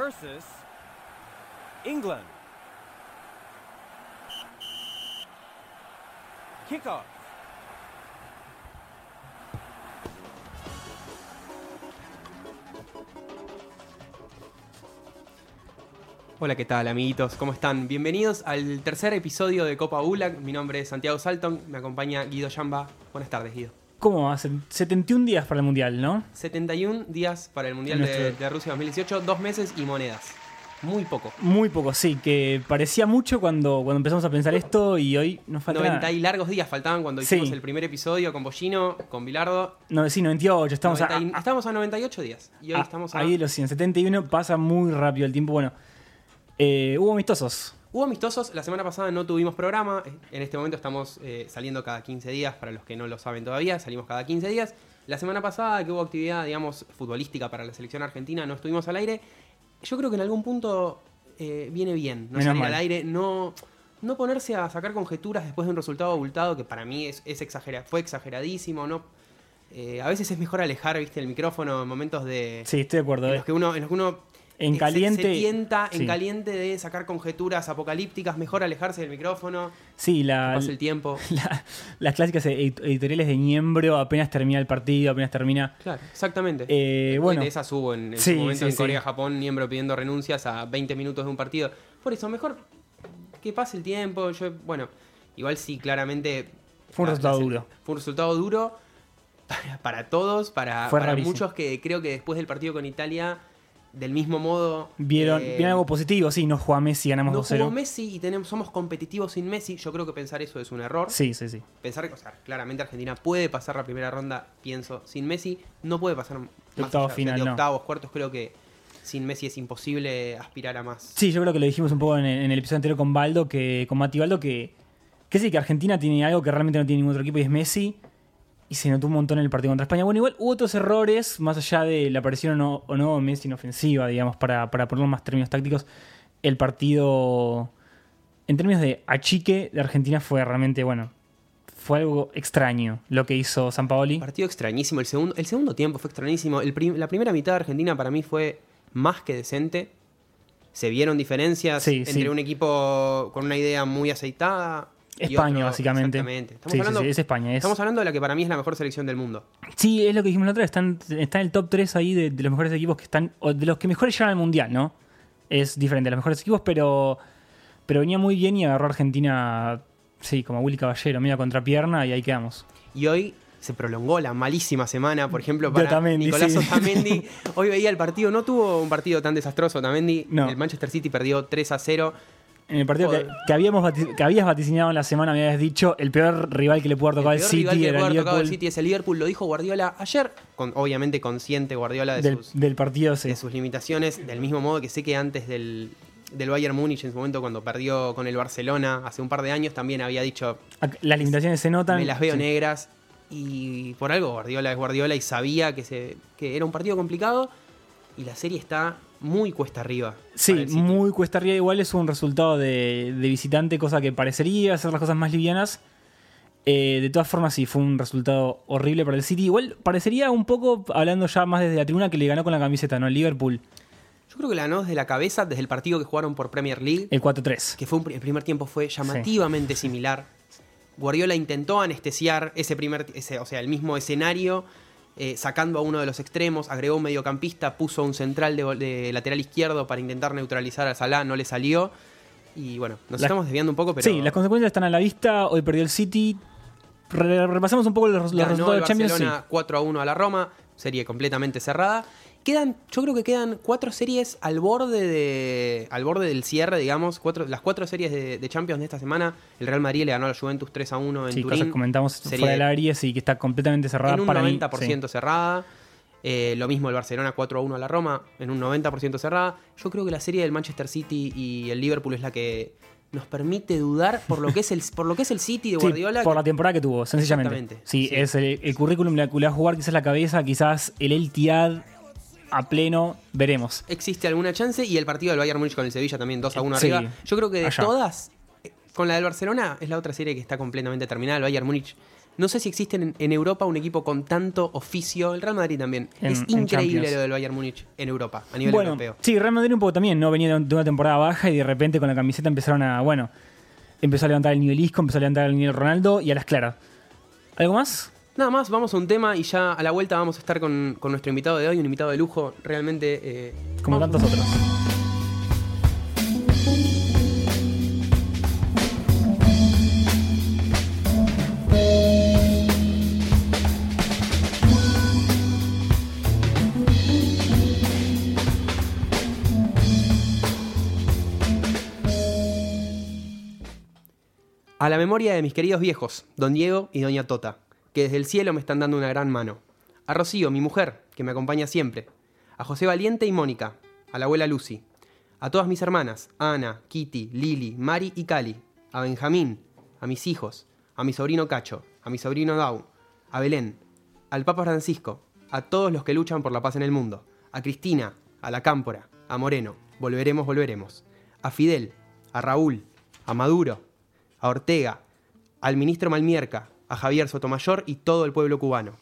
Versus England. Kickoff. Hola, ¿qué tal, amiguitos? ¿Cómo están? Bienvenidos al tercer episodio de Copa ULAC. Mi nombre es Santiago Salton, me acompaña Guido Yamba. Buenas tardes, Guido. ¿Cómo va? Se- 71 días para el Mundial, ¿no? 71 días para el Mundial de, Nuestro- de Rusia 2018, dos meses y monedas. Muy poco. Muy poco, sí, que parecía mucho cuando, cuando empezamos a pensar esto y hoy nos falta 90 nada. y largos días faltaban cuando Sí. hicimos el primer episodio con Bollino, con Bilardo. No, sí, 98, estamos 90 y- a, a- estamos a 98 días. Y hoy a- estamos a... ahí de los 171, pasa muy rápido el tiempo. Bueno, eh, hubo amistosos. Hubo amistosos, la semana pasada no tuvimos programa, en este momento estamos eh, saliendo cada 15 días, para los que no lo saben todavía, salimos cada 15 días. La semana pasada que hubo actividad, digamos, futbolística para la selección argentina, no estuvimos al aire. Yo creo que en algún punto eh, viene bien no Menos salir mal. al aire, no, no ponerse a sacar conjeturas después de un resultado abultado que para mí es, es exagera- fue exageradísimo, ¿no? Eh, a veces es mejor alejar, viste, el micrófono en momentos de... Sí, estoy de acuerdo. en eh. los que uno, en los que uno En se- caliente- se, tienta en caliente de sacar conjeturas apocalípticas, mejor alejarse del micrófono, Sí, la, pasa el tiempo. la- las clásicas edit- editoriales de Niembro, apenas termina el partido, apenas termina. Claro, exactamente. Eh, bueno, de esas hubo en, en Sí, su momento sí, en. Corea-Japón, miembro pidiendo renuncias a 20 minutos de un partido. Por eso, mejor que pase el tiempo. Yo, bueno, igual sí, claramente. Fue un la- resultado la- duro. Fue un resultado duro para, para todos, para, muchos que creo que después del partido con Italia, del mismo modo. vieron, eh, vieron algo positivo, sí, no jugó a Messi, ganamos No 2-0. jugó Messi y tenemos, somos competitivos sin Messi. Yo creo que pensar eso es un error. Sí, sí, sí. Pensar que, o sea, claramente Argentina puede pasar la primera ronda, pienso, sin Messi. No puede pasar más octavos allá, final, de no. octavos, cuartos. Creo que sin Messi es imposible aspirar a más. Sí, yo creo que lo dijimos un poco en el, en el episodio anterior con Baldo, que, con Mati Baldo, que, que sí, que Argentina tiene algo que realmente no tiene ningún otro equipo y es Messi. Y se notó un montón en el partido contra España. Bueno, igual hubo otros errores, más allá de la aparición o no, o no Messi en ofensiva, digamos, para, para ponerlo en más términos tácticos. El partido, en términos de achique de Argentina, fue realmente, bueno, fue algo extraño lo que hizo San Paoli. Partido extrañísimo. El segundo, el segundo tiempo fue extrañísimo. El prim- la primera mitad de Argentina para mí fue más que decente. Se vieron diferencias Sí, entre sí. un equipo con una idea muy aceitada. España, otro- básicamente. Exactamente. Estamos, Sí, hablando, sí, es España, es- estamos hablando de la que para mí es la mejor selección del mundo. Sí, es lo que dijimos la otra vez. Están, está en el top 3 ahí de, de los mejores equipos que están. O de los que mejores llegan al mundial, ¿no? Es diferente de los mejores equipos, pero. Pero venía muy bien y agarró a Argentina. Sí, como Willy Caballero, media contrapierna y ahí quedamos. Y hoy se prolongó la malísima semana, por ejemplo, para Nicolás sí. Otamendi. Hoy veía el partido, no tuvo un partido tan desastroso Otamendi. No. El Manchester City perdió 3 a 0. En el partido que, habíamos que habías vaticinado en la semana, me habías dicho, el peor rival que le pudo haber tocado el peor rival City que era puede el haber tocado al Liverpool. City es el Liverpool, lo dijo Guardiola ayer, con, obviamente consciente Guardiola de, Del, sus, del partido, sí. de sus limitaciones, del mismo modo que sé que antes del, del Bayern Múnich, en su momento cuando perdió con el Barcelona hace un par de años, también había dicho, Ac- Las limitaciones se notan. me las veo Sí. negras. Y por algo Guardiola es Guardiola y sabía que, se, que era un partido complicado. Y la serie está muy cuesta arriba. Sí, muy cuesta arriba. Igual es un resultado de, de visitante, cosa que parecería hacer las cosas más livianas. Eh, de todas formas, sí, fue un resultado horrible para el City. Igual parecería un poco, hablando ya más desde la tribuna, que le ganó con la camiseta, ¿no? El Liverpool, Yo creo que la ganó desde la cabeza, desde el partido que jugaron por Premier League. el 4-3. que fue un, el primer tiempo fue llamativamente similar. Guardiola intentó anestesiar ese primer, ese, o sea, el mismo escenario, eh, sacando a uno de los extremos, agregó un mediocampista, puso un central de, de lateral izquierdo para intentar neutralizar a Salah, no le salió. Y bueno, nos La- estamos desviando un poco, pero Sí, las consecuencias están a la vista. Hoy perdió el City. Re- repasamos un poco los, resultados de Champions. Barcelona 4 a 1 a la Roma, serie completamente cerrada. Quedan, yo creo que quedan cuatro series al borde de. al borde del cierre, digamos. Cuatro, las cuatro series de, de Champions de esta semana. El Real Madrid le ganó a la Juventus 3 a 1 en Sí, Turín. cosas que comentamos Serie fuera del área, sí, que está completamente cerrada en un para mí, 90% cerrada. Eh, lo mismo el Barcelona 4 a 1 a la Roma, en un 90% cerrada. Yo creo que la serie del Manchester City y el Liverpool es la que nos permite dudar por lo que es el, por lo que es el City de Sí, Guardiola. por que- la temporada que tuvo, sencillamente. Sí, sí. es el, el currículum que le va a jugar, quizás la cabeza, quizás el Eltiad a pleno, veremos. existe alguna chance y el partido del Bayern Múnich con el Sevilla también 2 a 1 Sí, arriba. Yo creo que de allá. todas, eh, con la del Barcelona es la otra serie que está completamente terminada. El Bayern Múnich No sé si existe en, en Europa un equipo con tanto oficio. El Real Madrid también. En- es increíble lo del Bayern Múnich en Europa, a nivel bueno, europeo. sí, Real Madrid un poco también, ¿no? Venía de de una temporada baja y de repente con la camiseta empezaron a, bueno, empezó a levantar el nivel Isco, empezó a levantar el nivel Ronaldo y a las claras. ¿Algo más? Nada más, vamos a un tema y ya a la vuelta vamos a estar con, con nuestro invitado de hoy, un invitado de lujo, realmente. eh, Como tantos otros. A la memoria de mis queridos viejos, don Diego y doña Tota, que desde el cielo me están dando una gran mano. A Rocío, mi mujer, que me acompaña siempre. A José Valiente y Mónica. A la abuela Lucy. A todas mis hermanas, Ana, Kitty, Lili, Mari y Cali. A Benjamín. A mis hijos. A mi sobrino Cacho. A mi sobrino Dau. A Belén. Al Papa Francisco. A todos los que luchan por la paz en el mundo. A Cristina. A la Cámpora. A Moreno. Volveremos, volveremos. A Fidel. A Raúl. A Maduro a Ortega, al ministro Malmierca, a Javier Sotomayor y todo el pueblo cubano,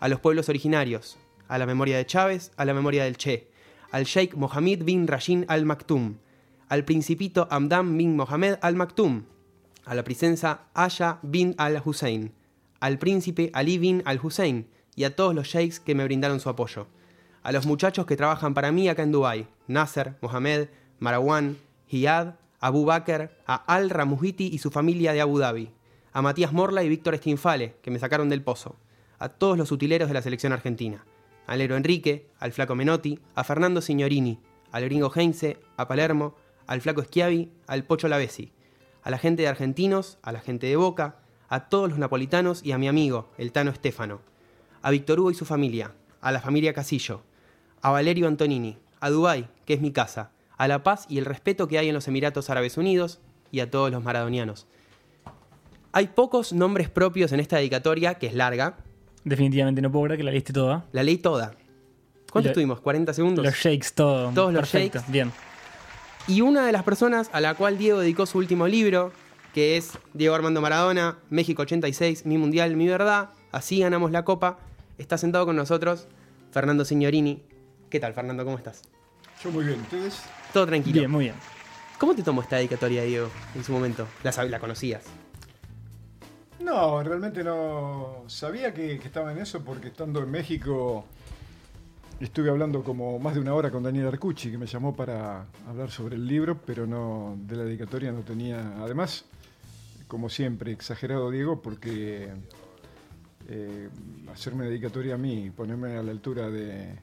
a los pueblos originarios, a la memoria de Chávez, a la memoria del Che, al Sheikh Mohammed bin Rashid Al Maktoum, al principito Hamdan bin Mohammed Al Maktoum, a la princesa Aya bin Al Hussein, al príncipe Ali bin Al Hussein y a todos los sheikhs que me brindaron su apoyo, a los muchachos que trabajan para mí acá en Dubái, Nasser, Mohamed, Marwan, Hiyad, Abu Bakr, a Al Ramuhiti y su familia de Abu Dhabi, a Matías Morla y Víctor Stinfale, que me sacaron del pozo, a todos los utileros de la selección argentina, al Lero Enrique, al Flaco Menotti, a Fernando Signorini, al Gringo Heinze, a Palermo, al Flaco Schiavi, al Pocho Lavesi, a la gente de Argentinos, a la gente de Boca, a todos los napolitanos y a mi amigo, el Tano Estefano, a Víctor Hugo y su familia, a la familia Casillo, a Valerio Antonini, a Dubái, que es mi casa, a la paz y el respeto que hay en los Emiratos Árabes Unidos y a todos los maradonianos. Hay pocos nombres propios en esta dedicatoria, que es larga. Definitivamente no puedo creer que la leíste toda. La leí toda. ¿Cuánto estuvimos? ¿40 segundos? Los shakes, todo. Todos los Perfecto, shakes. Bien. Y una de las personas a la cual Diego dedicó su último libro, que es Diego Armando Maradona, México 86, Mi Mundial, Mi Verdad, así ganamos la copa, está sentado con nosotros Fernando Signorini. ¿Qué tal, Fernando? ¿Cómo estás? Yo muy bien, ¿ustedes? Todo tranquilo. Bien, muy bien. ¿Cómo te tomó esta dedicatoria, Diego, en su momento? La conocías. No, realmente no sabía que, estaba en eso porque estando en México estuve hablando como más de una hora con Daniel Arcucci que me llamó para hablar sobre el libro, pero no de la dedicatoria no tenía. Además, como siempre, exagerado Diego porque eh, hacerme dedicatoria a mí, ponerme a la altura de,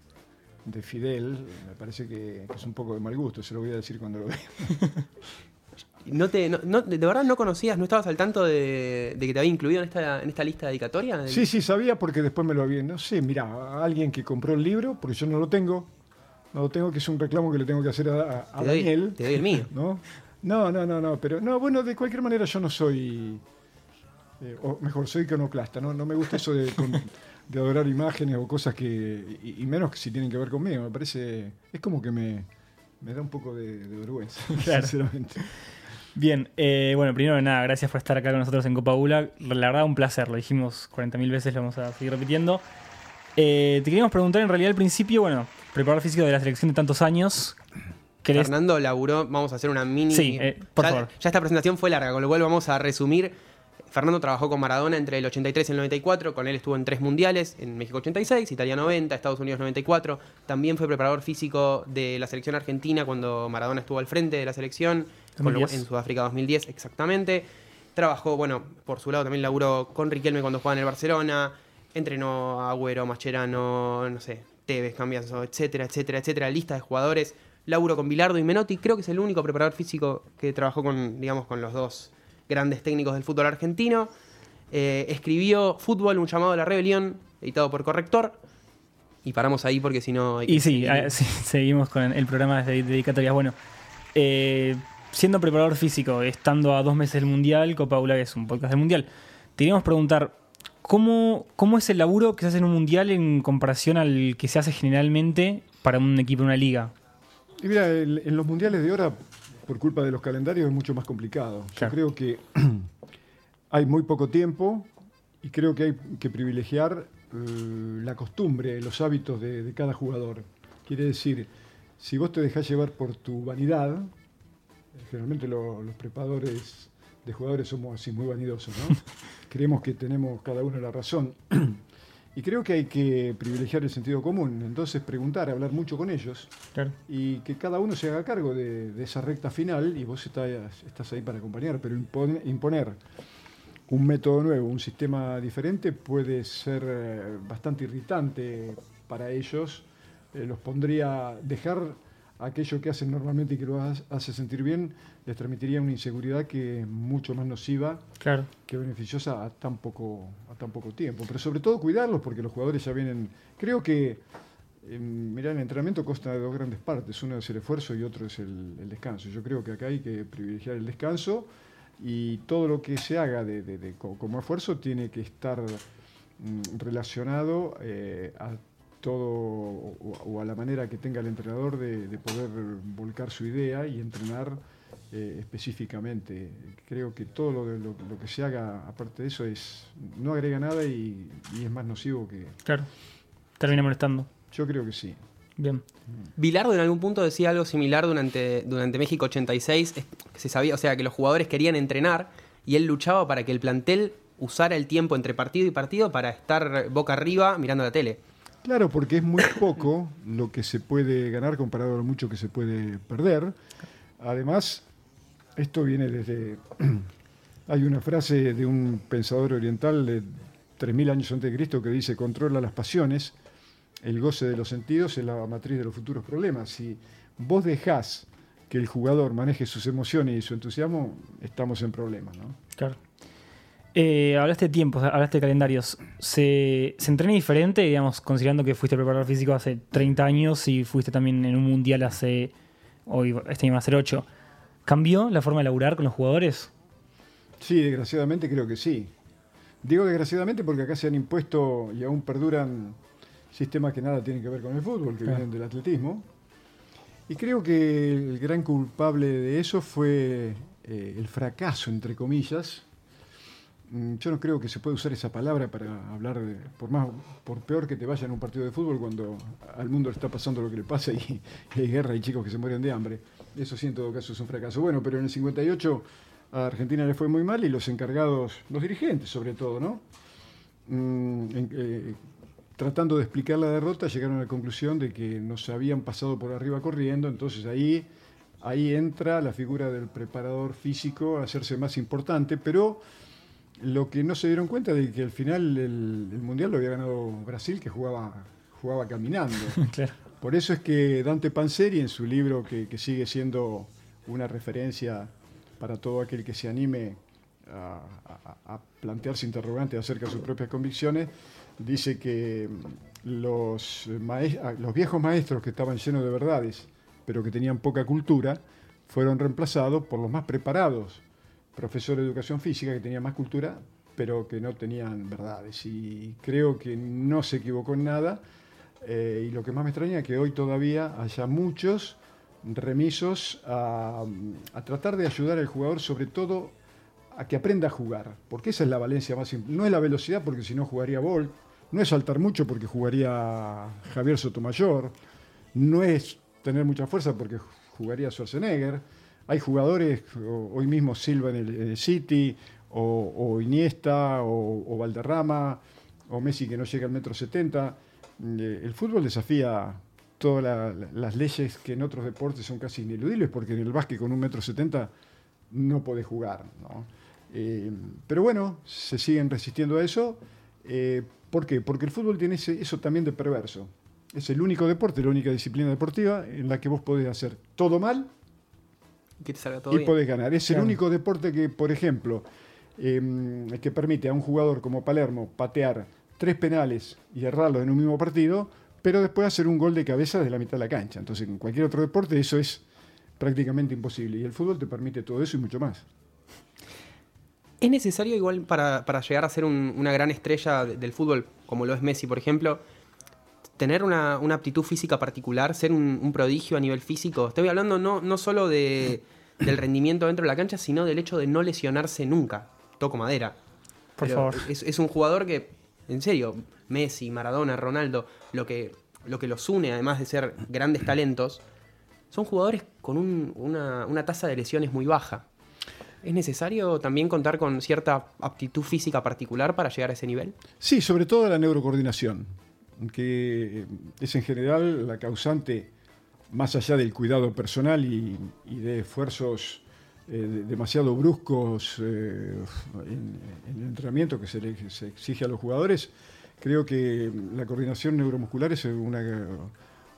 de Fidel, me parece que, que es un poco de mal gusto, se lo voy a decir cuando lo vea. ¿No te, no- no- ¿De verdad no conocías, no estabas al tanto de, de que te había incluido en esta, en esta lista dedicatoria? Sí, sí, sabía porque después me lo había. No sé, mira, alguien que compró el libro, porque yo no lo tengo. No lo tengo, que es un reclamo que le tengo que hacer a, a Te doy- Daniel. te doy el mío. ¿no? no, no, no, no, pero no, bueno, de cualquier manera yo no soy. eh, o mejor, soy iconoclasta, ¿no? No me gusta eso de, con- de adorar imágenes o cosas que. Y, y menos que si tienen que ver conmigo. Me parece. Es como que me, me da un poco de, de vergüenza, Claro. sinceramente. Bien, eh, bueno, primero que nada, gracias por estar acá con nosotros en Copa Ula. La verdad, un placer, lo dijimos 40.000 veces, lo vamos a seguir repitiendo. Eh, te queríamos preguntar en realidad al principio, bueno, preparador físico de la selección de tantos años. ¿Querés- Fernando laburó, vamos a hacer una mini... Sí, eh, por ya, favor. ya esta presentación fue larga, con lo cual vamos a resumir. Fernando trabajó con Maradona entre el 83 y el 94, con él estuvo en tres mundiales, en México 86, Italia 90, Estados Unidos 94. También fue preparador físico de la selección argentina cuando Maradona estuvo al frente de la selección, con lo- 2010. en Sudáfrica 2010 exactamente. Trabajó, bueno, por su lado también laburó con Riquelme cuando jugaba en el Barcelona, entrenó a Agüero, Mascherano, no sé, Tevez, Cambiaso, etcétera, etcétera, etcétera, lista de jugadores. Laburo con Bilardo y Menotti, creo que es el único preparador físico que trabajó con, digamos, con los dos grandes técnicos del fútbol argentino. Eh, escribió Fútbol, un llamado a la rebelión, editado por Corrector. Y paramos ahí porque si no... hay que Y sí, ah, sí, seguimos con el programa de dedicatorias. Bueno, eh, siendo preparador físico, estando a dos meses del Mundial, Copa Ula que es un podcast del Mundial, te queríamos preguntar, ¿cómo, ¿cómo es el laburo que se hace en un Mundial en comparación al que se hace generalmente para un equipo en una liga? Y mira, en los mundiales de ahora, por culpa de los calendarios, es mucho más complicado. Yo creo que hay muy poco tiempo y creo que hay que privilegiar eh, la costumbre, los hábitos de, de cada jugador. Quiere decir, si vos te dejás llevar por tu vanidad, generalmente lo- los preparadores de jugadores somos así muy vanidosos, ¿no? Creemos que tenemos cada uno la razón. y creo que hay que privilegiar el sentido común, entonces preguntar, hablar mucho con ellos Claro. y que cada uno se haga cargo de, de esa recta final y vos estás, estás ahí para acompañar, pero impone- imponer un método nuevo, un sistema diferente puede ser eh, bastante irritante para ellos. Eh, los pondría dejar aquello que hacen normalmente y que lo ha- hace sentir bien, les transmitiría una inseguridad que es mucho más nociva Claro. que beneficiosa a tan poco a tan poco tiempo. Pero sobre todo cuidarlos porque los jugadores ya vienen. Creo que eh, mirá, el entrenamiento consta de dos grandes partes. Uno es el esfuerzo y otro es el, el descanso. Yo creo que acá hay que privilegiar el descanso y todo lo que se haga de, de- de co- como esfuerzo tiene que estar mm, relacionado eh, a todo o, o a la manera que tenga el entrenador de, de poder volcar su idea y entrenar eh, específicamente. Creo que todo lo, de- lo- lo que se haga aparte de eso es no agrega nada y, y es más nocivo que... Claro. Termina molestando. Yo creo que sí. Bien. Bilardo en algún punto decía algo similar durante, durante México 86, es- que se sabía, o sea, que los jugadores querían entrenar y él luchaba para que el plantel usara el tiempo entre partido y partido para estar boca arriba mirando la tele. Claro, porque es muy poco lo que se puede ganar comparado a lo mucho que se puede perder. Además, esto viene desde... Hay una frase de un pensador oriental de 3.000 años antes de Cristo que dice, controla las pasiones, el goce de los sentidos es la matriz de los futuros problemas. Si vos dejás que el jugador maneje sus emociones y su entusiasmo, estamos en problemas, ¿no? Claro. Eh, hablaste de tiempos, hablaste de calendarios. ¿Se, ¿Se entrena diferente, digamos, considerando que fuiste preparador físico hace 30 años y fuiste también en un mundial hace. Hoy, este año va a ser 8? ¿Cambió la forma de laburar con los jugadores? Sí, desgraciadamente creo que sí. Digo desgraciadamente porque acá se han impuesto y aún perduran sistemas que nada tienen que ver con el fútbol, que Claro. vienen del atletismo. Y creo que el gran culpable de eso fue eh, el fracaso, entre comillas. Mm, Yo no creo que se pueda usar esa palabra para hablar de, por más, por peor que te vaya en un partido de fútbol cuando al mundo le está pasando lo que le pasa y, hay guerra y chicos que se mueren de hambre. Eso sí, en todo caso es un fracaso. Bueno, pero en el 58 a Argentina le fue muy mal y los encargados, los dirigentes sobre todo, ¿no? Mm, eh, tratando de explicar la derrota, llegaron a la conclusión de que nos habían pasado por arriba corriendo, entonces ahí, ahí entra la figura del preparador físico a hacerse más importante, pero lo que no se dieron cuenta de que al final el, el Mundial lo había ganado Brasil, que jugaba, jugaba caminando. claro. Por eso es que Dante Panzeri, en su libro que, que sigue siendo una referencia para todo aquel que se anime a, a- a plantearse interrogantes acerca de sus propias convicciones, dice que los, ah, los viejos maestros que estaban llenos de verdades, pero que tenían poca cultura, fueron reemplazados por los más preparados profesores de educación física que tenían más cultura, pero que no tenían verdades. Y creo que no se equivocó en nada. Eh, y lo que más me extraña es que hoy todavía haya muchos remisos a, tratar de ayudar al jugador, sobre todo a que aprenda a jugar, porque esa es la valencia más importante. No es la velocidad, porque si no jugaría Bolt, no es saltar mucho, porque jugaría Javier Sotomayor, no es tener mucha fuerza, porque jugaría Schwarzenegger. Hay jugadores, hoy mismo Silva en el, City, o, Iniesta, o, Valderrama, o Messi que no llega al metro setenta. Eh, El fútbol desafía todas la- la- las leyes que en otros deportes son casi ineludibles, porque en el básquet con un metro setenta no podés jugar. ¿no? Eh, pero bueno, se siguen resistiendo a eso. Eh, ¿Por qué? Porque el fútbol tiene eso también de perverso. Es el único deporte, la única disciplina deportiva en la que vos podés hacer todo mal Que te salga todo y bien. podés ganar. Es Claro. el único deporte que, por ejemplo, eh, que permite a un jugador como Palermo patear tres penales y errarlos en un mismo partido, pero después hacer un gol de cabeza desde la mitad de la cancha. Entonces, en cualquier otro deporte eso es prácticamente imposible. Y el fútbol te permite todo eso y mucho más. ¿Es necesario igual para, para llegar a ser un- una gran estrella de- del fútbol, como lo es Messi, por ejemplo, tener una, una aptitud física particular, ser un, un prodigio a nivel físico? Estoy hablando no, no solo de, del rendimiento dentro de la cancha, sino del hecho de no lesionarse nunca. Toco madera. Por Pero favor. Es, es un jugador que, en serio, Messi, Maradona, Ronaldo, lo que, lo que los une, además de ser grandes talentos, son jugadores con un- una, una tasa de lesiones muy baja. ¿Es necesario también contar con cierta aptitud física particular para llegar a ese nivel? Sí, sobre todo la neurocoordinación, que es en general la causante, más allá del cuidado personal y, de esfuerzos eh, demasiado bruscos eh, en, el entrenamiento que se, exige a los jugadores, creo que la coordinación neuromuscular es una,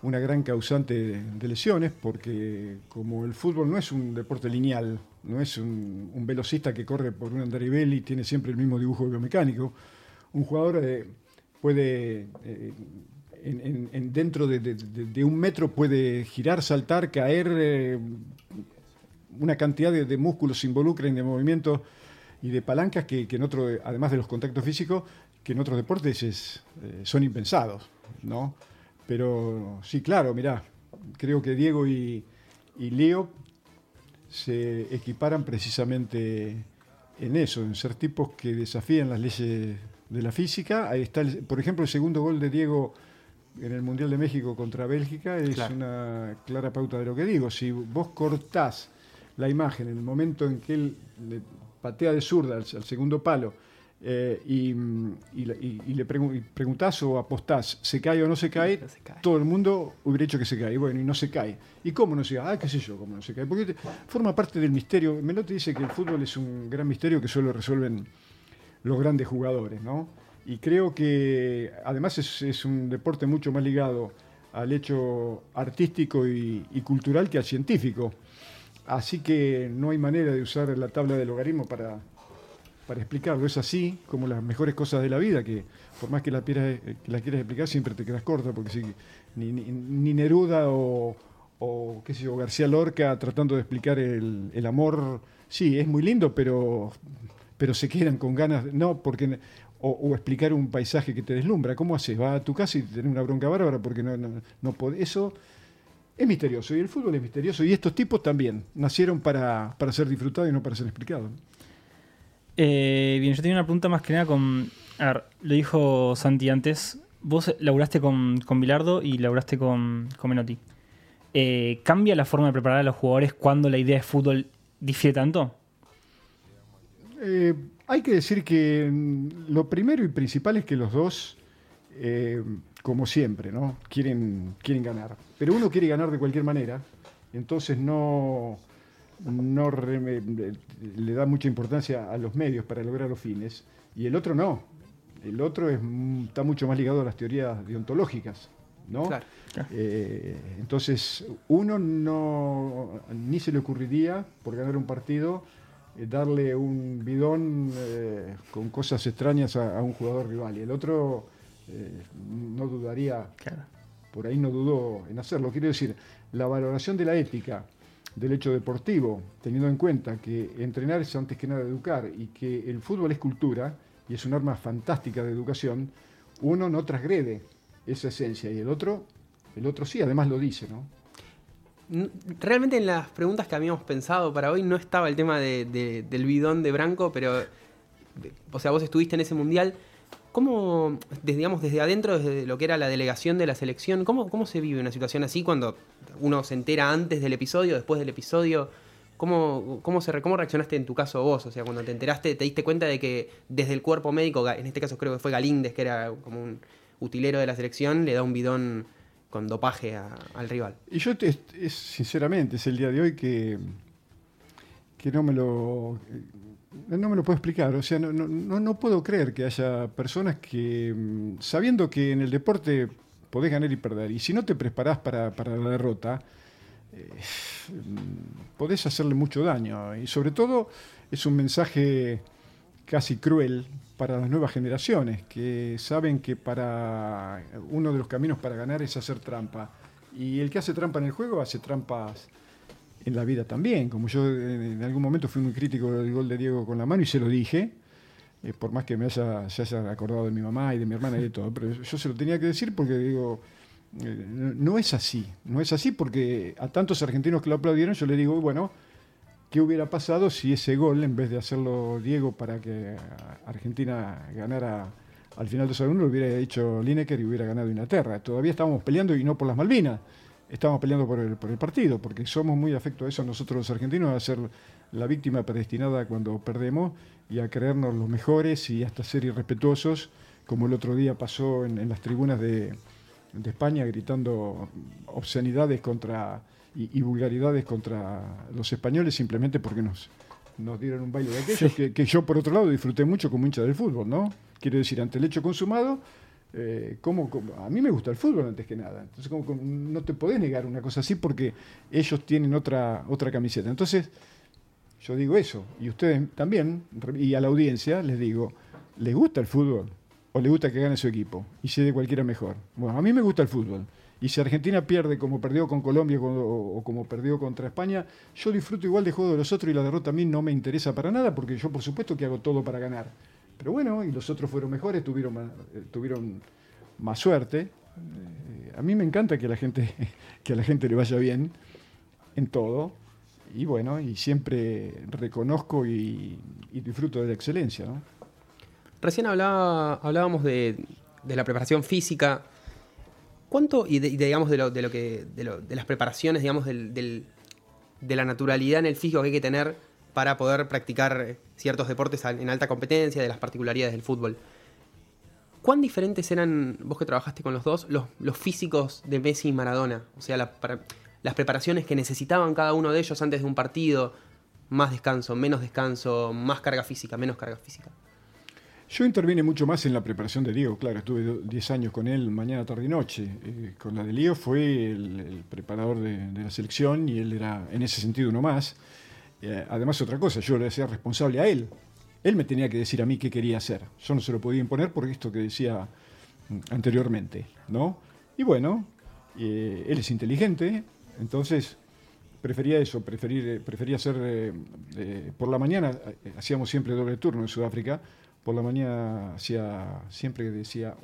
una gran causante de, de lesiones, porque como el fútbol no es un deporte lineal, no es un, velocista que corre por un andarivel y tiene siempre el mismo dibujo biomecánico, un jugador eh, puede, eh, en, en- en dentro de, un metro, puede girar, saltar, caer, eh, una cantidad de, músculos se involucran de movimientos y de palancas que, que en otro, además de los contactos físicos, que en otros deportes es, eh, son impensados, ¿no? Pero sí, claro, mirá, creo que Diego y, y Leo se equiparan precisamente en eso, en ser tipos que desafían las leyes de la física. Ahí está, el- por ejemplo, el segundo gol de Diego en el Mundial de México contra Bélgica es Claro. una clara pauta de lo que digo. Si vos cortás la imagen en el momento en que él le patea de zurda al, al segundo palo eh, y, y la- y- y le pregun- y preguntás o apostás, ¿se cae o no se cae? No se cae. Todo el mundo hubiera dicho que se cae. Bueno, y no se cae. ¿Y cómo no se cae? Ah, qué sé yo, cómo no se cae. Porque te- forma parte del misterio. Melotti dice que el fútbol es un gran misterio que solo resuelven los grandes jugadores, ¿no? Y creo que además es, es un deporte mucho más ligado al hecho artístico y, y cultural que al científico. Así que no hay manera de usar la tabla del logaritmo para, para explicarlo. Es así como las mejores cosas de la vida, que por más que la, quieras, que quieras explicar, siempre te quedas corta, porque si, ni, ni- ni Neruda o, o, qué sé yo, García Lorca tratando de explicar el, el amor, sí, es muy lindo, pero, pero se quedan con ganas, no, porque... O, explicar un paisaje que te deslumbra. ¿Cómo haces? Va a tu casa y tenés una bronca bárbara porque no, no, no podés. Eso es misterioso y el fútbol es misterioso y estos tipos también nacieron para, para ser disfrutados y no para ser explicados. Eh, bien, yo tenía una pregunta más que nada con. A ver, lo dijo Santi antes. Vos laburaste con, con Bilardo y laburaste con, con Menotti. Eh, ¿Cambia la forma de preparar a los jugadores cuando la idea de fútbol difiere tanto? Eh, hay que decir que mm, lo primero y principal es que los dos, eh, como siempre, ¿no? quieren, quieren ganar. Pero uno quiere ganar de cualquier manera, entonces no, no re- le da mucha importancia a los medios para lograr los fines, y el otro no. El otro es, mm, está mucho más ligado a las teorías deontológicas. ¿no? Claro. Eh, entonces, uno no ni se le ocurriría, por ganar un partido, darle un bidón eh, con cosas extrañas a, a un jugador rival. Y el otro eh, no dudaría, Claro. por ahí no dudó en hacerlo. Quiero decir, la valoración de la ética del hecho deportivo, teniendo en cuenta que entrenar es antes que nada educar y que el fútbol es cultura y es un arma fantástica de educación, uno no transgrede esa esencia y el otro, el otro sí, además lo dice, ¿no? Realmente en las preguntas que habíamos pensado para hoy no estaba el tema de- de- del bidón de Branco, pero, o sea, vos estuviste en ese mundial. ¿Cómo, desde, digamos, desde adentro, desde lo que era la delegación de la selección, cómo, cómo se vive una situación así cuando uno se entera antes del episodio, después del episodio? ¿Cómo, cómo, se, ¿Cómo reaccionaste en tu caso vos? O sea, cuando te enteraste, te diste cuenta de que desde el cuerpo médico, en este caso creo que fue Galíndez, que era como un utilero de la selección, le da un bidón con dopaje a- al rival. Y yo, te- es, sinceramente, es el día de hoy que, que no me lo eh, no me lo puedo explicar. O sea, no, no, no, puedo creer que haya personas que, mm, sabiendo que en el deporte podés ganar y perder, y si no te preparás para, para la derrota, eh, podés hacerle mucho daño. Y sobre todo es un mensaje casi cruel para las nuevas generaciones, que saben que para uno de los caminos para ganar es hacer trampa. Y el que hace trampa en el juego hace trampas en la vida también. Como yo en en algún momento fui muy crítico del gol de Diego con la mano y se lo dije, eh, por más que me haya, se haya acordado de mi mamá y de mi hermana y de todo, pero yo se lo tenía que decir porque digo, eh, no es así, no es así porque a tantos argentinos que lo aplaudieron yo le digo, bueno, qué hubiera pasado si ese gol, en vez de hacerlo Diego para que Argentina ganara al final de segundo, lo hubiera hecho Lineker y hubiera ganado Inglaterra. Todavía estábamos peleando y no por las Malvinas, estábamos peleando por el, partido, porque somos muy afectos a eso nosotros los argentinos, a ser la víctima predestinada cuando perdemos y a creernos los mejores y hasta ser irrespetuosos, como el otro día pasó en, las tribunas de España gritando obscenidades contra y, y, vulgaridades contra los españoles simplemente porque nos, nos dieron un baile de aquellos sí. que, que, yo por otro lado disfruté mucho como hincha del fútbol, ¿no? Quiero decir, ante el hecho consumado, eh, ¿cómo, cómo, a mí me gusta el fútbol antes que nada. Entonces, ¿cómo, cómo, no te podés negar una cosa así porque ellos tienen otra, otra camiseta. Entonces, yo digo eso, y ustedes también, y a la audiencia les digo, ¿les gusta el fútbol? ¿O les gusta que gane su equipo? Y si de cualquiera mejor. Bueno, a mí me gusta el fútbol. Y si Argentina pierde como perdió con Colombia o como perdió contra España, yo disfruto igual de juego de los otros y la derrota a mí no me interesa para nada porque yo por supuesto que hago todo para ganar. Pero bueno, y los otros fueron mejores, tuvieron más, eh, tuvieron más suerte. Eh, a mí me encanta que la gente que a la gente le vaya bien en todo. Y bueno, y siempre reconozco y, disfruto de la excelencia. Recién hablábamos de la preparación física ¿Cuánto, y, de, digamos, de, lo, de, lo que, de, las preparaciones, digamos, del, de la naturalidad en el físico que hay que tener para poder practicar ciertos deportes en alta competencia, de las particularidades del fútbol? ¿Cuán diferentes eran, vos que trabajaste con los dos, los, físicos de Messi y Maradona? O sea, las preparaciones que necesitaban cada uno de ellos antes de un partido, más descanso, menos descanso, más carga física, menos carga física. Yo intervine mucho más en la preparación de Diego, claro, estuve 10 años con él mañana, tarde y noche. Eh, con la de Diego fue el, preparador de, la selección y él era en ese sentido uno más. Eh, además, otra cosa, yo le hacía responsable a él. Él me tenía que decir a mí qué quería hacer. Yo no se lo podía imponer por esto que decía mm, anteriormente, ¿no? Y bueno, eh, él es inteligente, entonces prefería eso, preferir, prefería hacer por la mañana, hacíamos siempre doble turno en Sudáfrica, por la mañana hacía, siempre decía,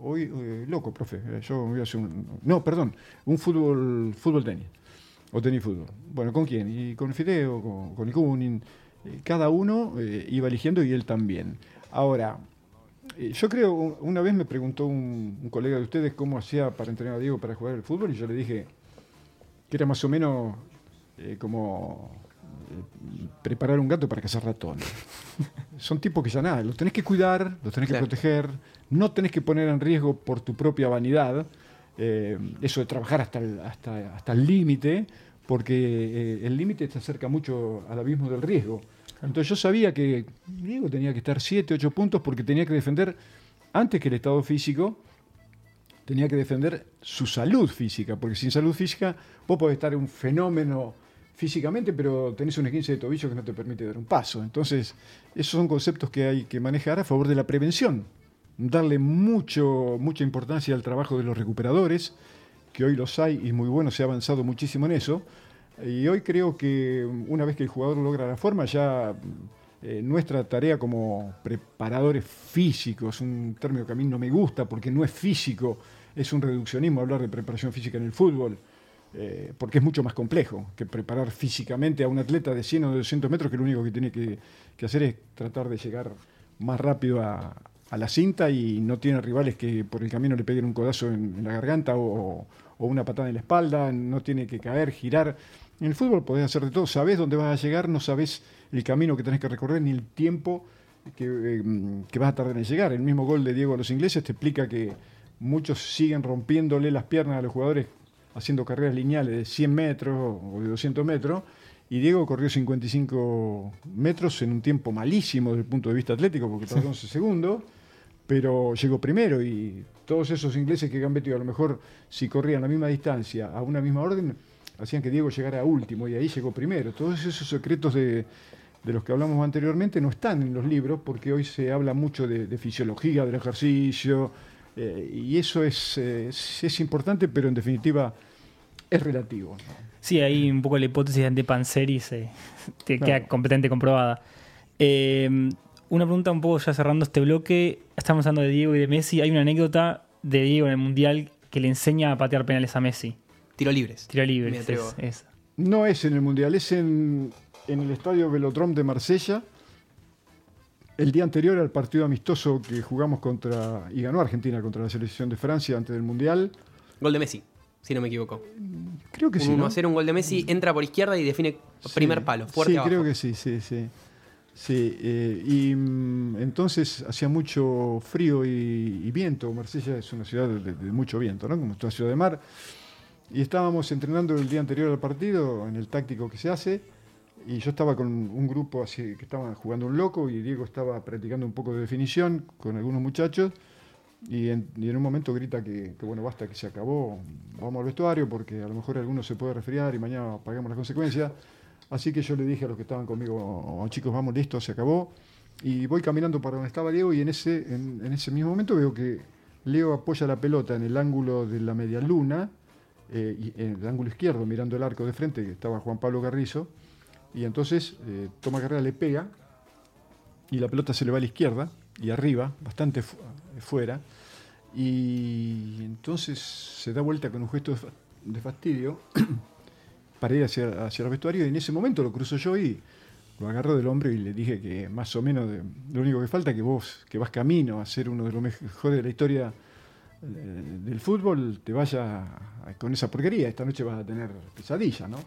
hoy, eh, loco, profe, yo voy a hacer un, no, perdón, un fútbol, fútbol tenis, o tenis fútbol. Bueno, ¿con quién? Y con Fideo, con, con Ikunin, eh, cada uno eh, iba eligiendo y él también. Ahora, eh, yo creo, una vez me preguntó un, un, colega de ustedes cómo hacía para entrenar a Diego para jugar el fútbol y yo le dije que era más o menos como preparar un gato para cazar ratones. Son tipos que ya nada, los tenés que cuidar, los tenés que proteger, no tenés que poner en riesgo por tu propia vanidad, eh, eso de trabajar hasta el hasta, hasta el límite, porque eh, el límite te acerca mucho al abismo del riesgo. Entonces yo sabía que Diego tenía que estar 7, 8 puntos porque tenía que defender, antes que el estado físico, tenía que defender su salud física, porque sin salud física vos podés estar en un fenómeno físicamente, pero tenés un esguince de tobillo que no te permite dar un paso. Entonces, esos son conceptos que hay que manejar a favor de la prevención. Darle mucho, mucha importancia al trabajo de los recuperadores, que hoy los hay y muy bueno, se ha avanzado muchísimo en eso. Y hoy creo que una vez que el jugador logra la forma, ya eh, nuestra tarea como preparadores físicos, un término que a mí no me gusta porque no es físico, es un reduccionismo hablar de preparación física en el fútbol eh, porque es mucho más complejo que preparar físicamente a un atleta de 100 o de 200 metros que lo único que tiene que, hacer es tratar de llegar más rápido a, la cinta y no tiene rivales que por el camino le peguen un codazo en, la garganta o, o, una patada en la espalda, no tiene que caer, girar. En el fútbol podés hacer de todo, sabés dónde vas a llegar, no sabés el camino que tenés que recorrer ni el tiempo que, eh, que vas a tardar en llegar. El mismo gol de Diego a los ingleses te explica que muchos siguen rompiéndole las piernas a los jugadores haciendo carreras lineales de 100 metros o de 200 metros, y Diego corrió 55 metros en un tiempo malísimo desde el punto de vista atlético, porque tardó 11 segundos, pero llegó primero y todos esos ingleses que han metido, a lo mejor si corrían la misma distancia, a una misma orden, hacían que Diego llegara último y ahí llegó primero. Todos esos secretos de, de los que hablamos anteriormente no están en los libros porque hoy se habla mucho de, de fisiología del ejercicio, eh, y eso es, eh, es, importante, pero en definitiva es relativo. Sí, ahí un poco la hipótesis de Panzeri se, te claro. queda completamente comprobada. Eh, una pregunta un poco ya cerrando este bloque. Estamos hablando de Diego y de Messi. Hay una anécdota de Diego en el Mundial que le enseña a patear penales a Messi. Tiro libres. Tiro libres. Es, es. No es en el Mundial, es en, en el estadio Velodrome de Marsella, el día anterior al partido amistoso que jugamos contra, y ganó Argentina contra la selección de Francia antes del Mundial. Gol de Messi, si no me equivoco. Creo que Un sí. 1 ¿no? a 0, un gol de Messi, entra por izquierda y define primer palo, fuerte Sí, abajo. creo que sí, sí, sí. Sí, eh, y mm, entonces hacía mucho frío y, y viento. Marsella es una ciudad de, de mucho viento, ¿no? Como toda ciudad de mar. Y estábamos entrenando el día anterior al partido, en el táctico que se hace, y yo estaba con un grupo así que estaban jugando un loco y Diego estaba practicando un poco de definición con algunos muchachos. Y en, y en un momento grita que, que, bueno, basta, que se acabó, vamos al vestuario porque a lo mejor alguno se puede resfriar y mañana pagamos las consecuencias. Así que yo le dije a los que estaban conmigo, "Oh, chicos, vamos, listo, se acabó. Y voy caminando para donde estaba Diego y en ese, en, en ese mismo momento veo que Leo apoya la pelota en el ángulo de la media luna, eh, y en el ángulo izquierdo, mirando el arco de frente, que estaba Juan Pablo Carrizo, y entonces eh, toma carrera, le pega, y la pelota se le va a la izquierda, y arriba, bastante fu- fuera, y entonces se da vuelta con un gesto de fa- de fastidio para ir hacia, hacia el vestuario y en ese momento lo cruzo yo y lo agarro del hombro y le dije que más o menos lo único que falta que vos, que vas camino a ser uno de los mejores de la historia eh, del fútbol, te vaya con esa porquería. Esta noche vas a tener pesadilla, ¿no?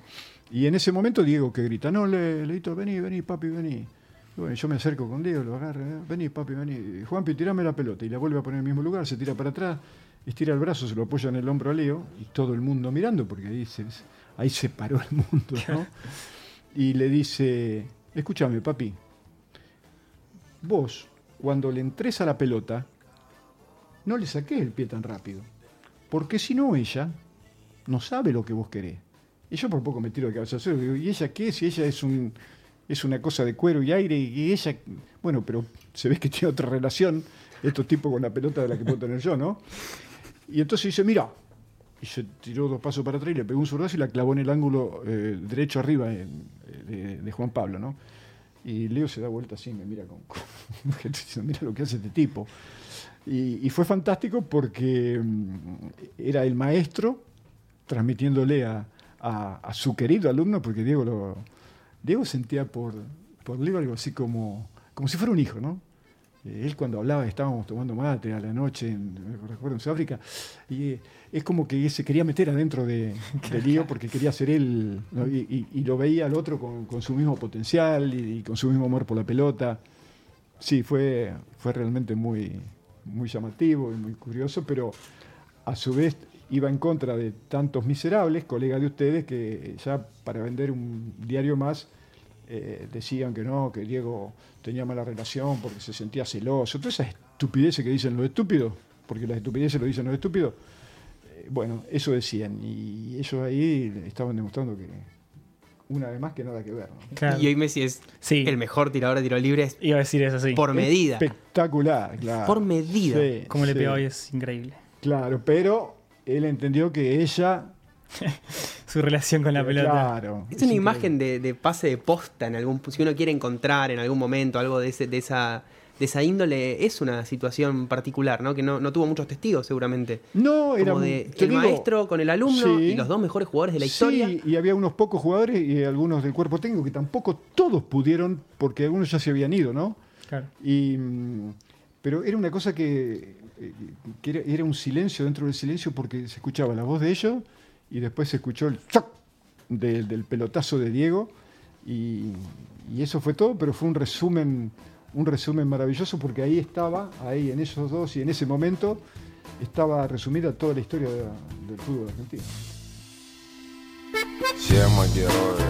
Y en ese momento Diego que grita, no, le, Leito, vení, vení, papi, vení. Bueno, yo me acerco con Diego, lo agarro, "Eh, vení, papi, vení. Juanpi, tirame la pelota. Y la vuelve a poner en el mismo lugar, se tira para atrás, estira el brazo, se lo apoya en el hombro a Leo y todo el mundo mirando, porque ahí se, ahí se paró el mundo, ¿no? Y le dice, escúchame, papi, vos, cuando le entres a la pelota, no le saques el pie tan rápido, porque si no ella no sabe lo que vos querés. Y yo por poco me tiro de cabeza digo, ¿y ella qué? Si ella es un es una cosa de cuero y aire y ella, bueno, pero se ve que tiene otra relación estos tipos con la pelota de la que puedo tener yo, ¿no? Y entonces dice, mira, y se tiró dos pasos para atrás y le pegó un zurdazo y la clavó en el ángulo eh, derecho arriba de, Juan Pablo, ¿no? Y Leo se da vuelta así, me mira con, mira lo que hace este tipo. Y, y fue fantástico porque mm, era el maestro transmitiéndole a, a- a su querido alumno, porque Diego lo, Diego sentía por, por Leo algo así como, como si fuera un hijo, ¿no? Eh, Él cuando hablaba, estábamos tomando mate a la noche, en, recuerdo en Sudáfrica, y eh, es como que se quería meter adentro de, de Lío porque quería ser él, ¿no? y, y- y lo veía al otro con, con su mismo potencial y, y con su mismo amor por la pelota. Sí, fue, fue realmente muy, muy llamativo y muy curioso, pero a su vez iba en contra de tantos miserables, colegas de ustedes, que ya para vender un diario más eh, decían que no, que Diego tenía mala relación porque se sentía celoso. Todas esas estupideces que dicen los estúpidos, porque las estupideces lo dicen los estúpidos. eh, bueno, eso decían. Y ellos ahí estaban demostrando que, una vez más, que nada que ver. ¿no? Claro. Y hoy Messi es Sí. el mejor tirador de tiro libre Iba a decir eso, sí. por medida. Espectacular, claro. Por medida. Sí, Como le sí. pega hoy es increíble. Claro, pero él entendió que ella. Su relación con la eh, pelota. Claro. Es una imagen de, de pase de posta en algún si uno quiere encontrar en algún momento algo de ese, de esa de esa índole es una situación particular, ¿no? Que no, no tuvo muchos testigos seguramente. No, era Como de el digo, maestro con el alumno sí. y los dos mejores jugadores de la historia. Sí, y había unos pocos jugadores y algunos del cuerpo técnico que tampoco todos pudieron, porque algunos ya se habían ido, ¿no? Claro. Y, mm, pero era una cosa que, que era, era un silencio dentro del silencio porque se escuchaba la voz de ellos y después se escuchó el ¡zac! del, del pelotazo de Diego y, y eso fue todo, pero fue un resumen, un resumen maravilloso porque ahí estaba, ahí en esos dos y en ese momento estaba resumida toda la historia de- del fútbol argentino. Все мы герои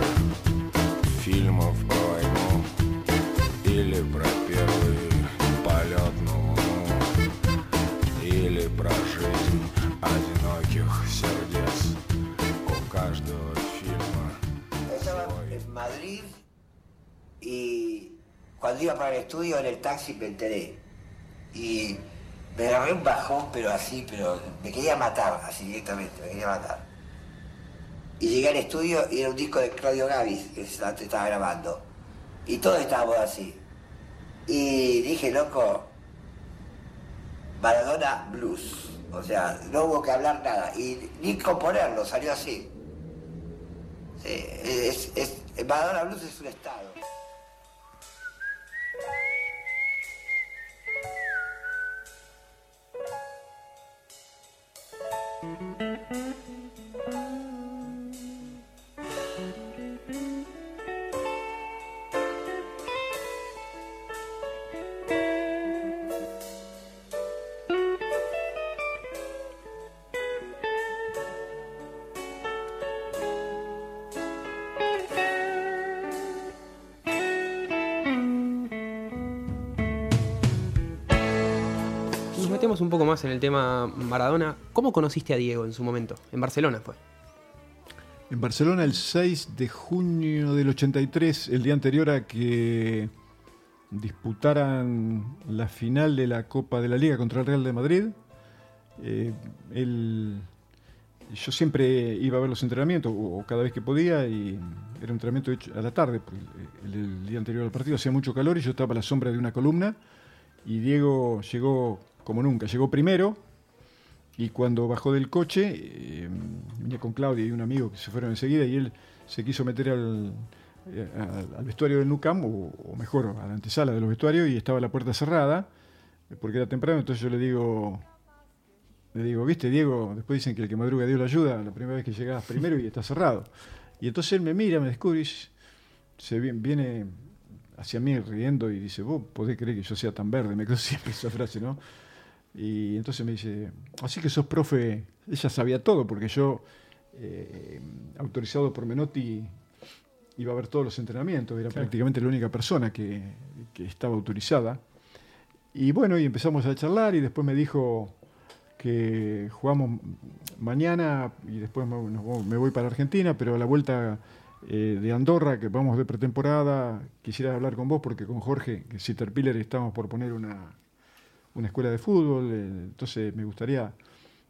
фильмов y cuando iba para el estudio en el taxi me enteré. Y me agarré un bajón, pero así, pero me quería matar, así directamente, me quería matar. Y llegué al estudio y era un disco de Claudio Gavis que se estaba grabando. Y todos estábamos así. Y dije, loco, Maradona Blues. O sea, no hubo que hablar nada. Y ni componerlo, salió así. Sí, es, es Maradona Blues es un estado. Nos metemos un poco más en el tema Maradona. ¿Cómo conociste a Diego en su momento? En Barcelona fue. En Barcelona el 6 de junio del 83, el día anterior a que disputaran la final de la Copa de la Liga contra el Real de Madrid. eh, él- yo siempre iba a ver los entrenamientos, o, cada vez que podía, y era un entrenamiento hecho a la tarde, porque el, el día anterior al partido hacía mucho calor y yo estaba a la sombra de una columna, y Diego llegó como nunca, llegó primero, y cuando bajó del coche, eh, venía con Claudia y un amigo que se fueron enseguida y él se quiso meter al, eh, vestuario del NUCAM, o, mejor, a la antesala de los vestuarios, y estaba la puerta cerrada, eh, porque era temprano, entonces yo le digo, le digo, viste, Diego, después dicen que el que madruga Dios lo ayuda, la primera vez que llegás primero y está cerrado. Y entonces él me mira, me descubre se vi- viene hacia mí riendo y dice, vos podés creer que yo sea tan verde, me quedó siempre esa frase, ¿no? Y entonces me dice, así que sos profe, ella sabía todo, porque yo, eh, autorizado por Menotti, iba a ver todos los entrenamientos, era prácticamente la única persona que, que estaba autorizada. Y bueno, y empezamos a charlar y después me dijo que jugamos mañana y después me, voy para Argentina, pero a la vuelta eh, de Andorra, que vamos de pretemporada, quisiera hablar con vos porque con Jorge, que Sitterpiller, estamos por poner una, una escuela de fútbol, eh, entonces me gustaría...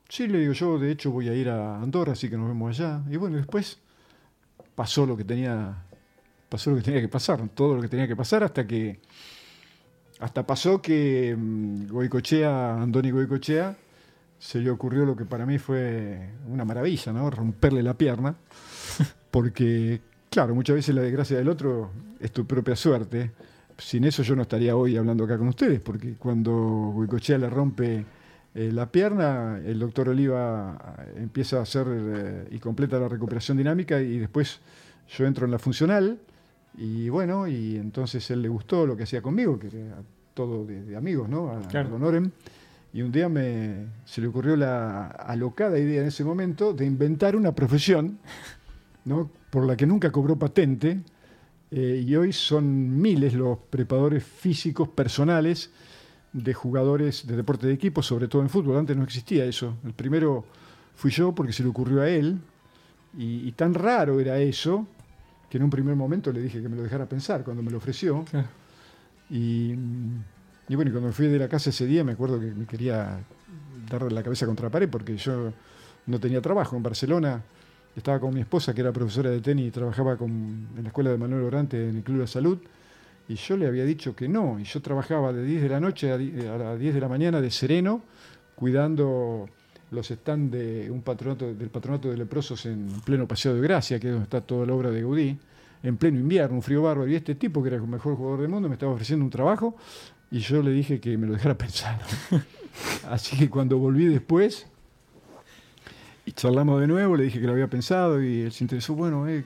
Sí, le digo yo, de hecho voy a ir a Andorra, así que nos vemos allá. Y bueno, después pasó lo que tenía pasó lo que tenía que pasar, todo lo que tenía que pasar hasta que hasta pasó que mm, Goicochea, Andoni Goicochea, se le ocurrió lo que para mí fue una maravilla, ¿no? Romperle la pierna, porque, claro, muchas veces la desgracia del otro es tu propia suerte. Sin eso yo no estaría hoy hablando acá con ustedes, porque cuando Goicochea le rompe eh, la pierna, el doctor Oliva eh, empieza a hacer eh, y completa la recuperación dinámica y después yo entro en la funcional y bueno, y entonces él le gustó lo que hacía conmigo, que era todo de, de amigos, ¿no? A, Claro. Y un día me, se le ocurrió la alocada idea en ese momento de inventar una profesión, ¿no? Por la que nunca cobró patente. Eh, y hoy son miles los preparadores físicos personales de jugadores de deporte de equipo, sobre todo en fútbol. Antes no existía eso. El primero fui yo porque se le ocurrió a él. Y, y tan raro era eso que en un primer momento le dije que me lo dejara pensar cuando me lo ofreció. Claro. Y, y bueno, y cuando fui de la casa ese día me acuerdo que me quería darle la cabeza contra la pared porque yo no tenía trabajo en Barcelona. Estaba con mi esposa, que era profesora de tenis y trabajaba con, en la escuela de Manuel Orante en el Club de Salud. Y yo le había dicho que no. Y yo trabajaba de 10 de la noche a, di- a las 10 de la mañana de sereno, cuidando los stands de un patronato, del patronato de leprosos en pleno Paseo de Gracia, que es donde está toda la obra de Gaudí, en pleno invierno, un frío bárbaro. Y este tipo, que era el mejor jugador del mundo, me estaba ofreciendo un trabajo y yo le dije que me lo dejara pensar. Así que cuando volví después y charlamos de nuevo, le dije que lo había pensado y él se interesó. Bueno, eh,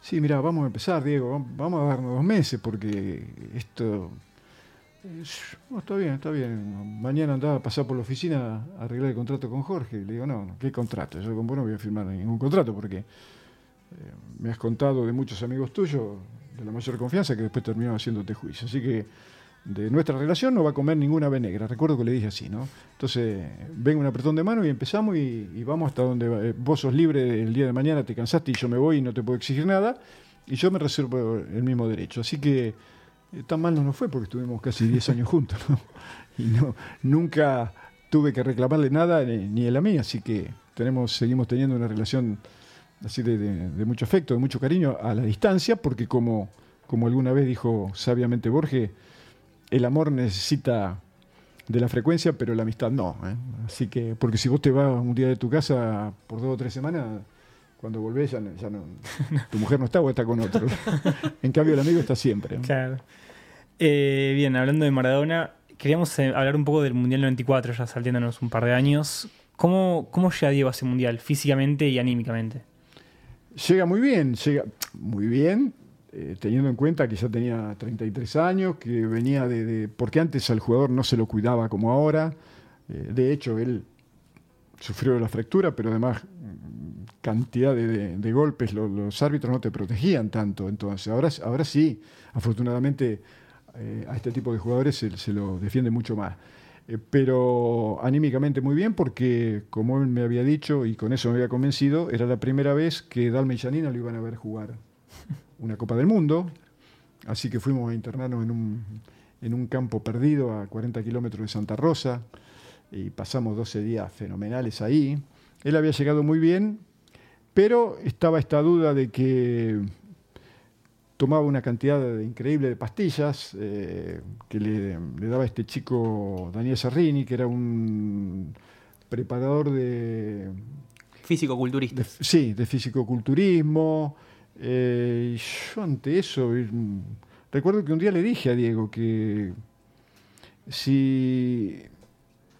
sí, mira, vamos a empezar, Diego, vam- vamos a darnos dos meses porque esto. es- no, está bien, está bien. Mañana andaba a pasar por la oficina a arreglar el contrato con Jorge. Le digo, no, no, ¿qué contrato? Yo con vos no voy a firmar ningún contrato porque eh, me has contado de muchos amigos tuyos de la mayor confianza que después terminaron haciéndote juicio. Así que de nuestra relación no va a comer ninguna ave negra. Recuerdo que le dije así, ¿no? Entonces, vengo un apretón de mano y empezamos y, vamos hasta donde eh, vos sos libre el día de mañana, te cansaste y yo me voy y no te puedo exigir nada. Y yo me reservo el mismo derecho. Así que eh, tan mal no nos fue porque estuvimos casi 10 años juntos, ¿no? Y no, nunca tuve que reclamarle nada ni, ni él a mí, así que tenemos, seguimos teniendo una relación así de, de- de mucho afecto, de mucho cariño a la distancia, porque como, como alguna vez dijo sabiamente Borges, el amor necesita de la frecuencia, pero la amistad no. ¿eh? Así que, porque si vos te vas un día de tu casa por dos o tres semanas, Cuando volvés ya, no- ya no, tu mujer no está o está con otro. en cambio el amigo está siempre. Claro. Eh, bien, hablando de Maradona, queríamos eh, hablar un poco del Mundial 94, ya salteándonos un par de años. ¿Cómo, cómo llega Diego a ese Mundial, físicamente y anímicamente? Llega muy bien, llega muy bien, eh, teniendo en cuenta que ya tenía 33 años, que venía de, porque antes al jugador no se lo cuidaba como ahora. Eh, de hecho, él sufrió la fractura, pero además mm, cantidad de, golpes, lo- los árbitros no te protegían tanto. Entonces, ahora, ahora sí, afortunadamente eh, a este tipo de jugadores se, lo defiende mucho más. Pero anímicamente muy bien porque, como él me había dicho y con eso me había convencido, era la primera vez que Dalma y Janina lo iban a ver jugar una Copa del Mundo. Así que fuimos a internarnos en un, en un campo perdido a 40 kilómetros de Santa Rosa y pasamos 12 días fenomenales ahí. Él había llegado muy bien, pero estaba esta duda de que tomaba una cantidad de- increíble de pastillas eh, que le, le daba este chico Daniel Serrini, que era un preparador de, Físico-culturista. sí, de fisicoculturismo. Eh, yo ante eso, eh, recuerdo que un día le dije a Diego que si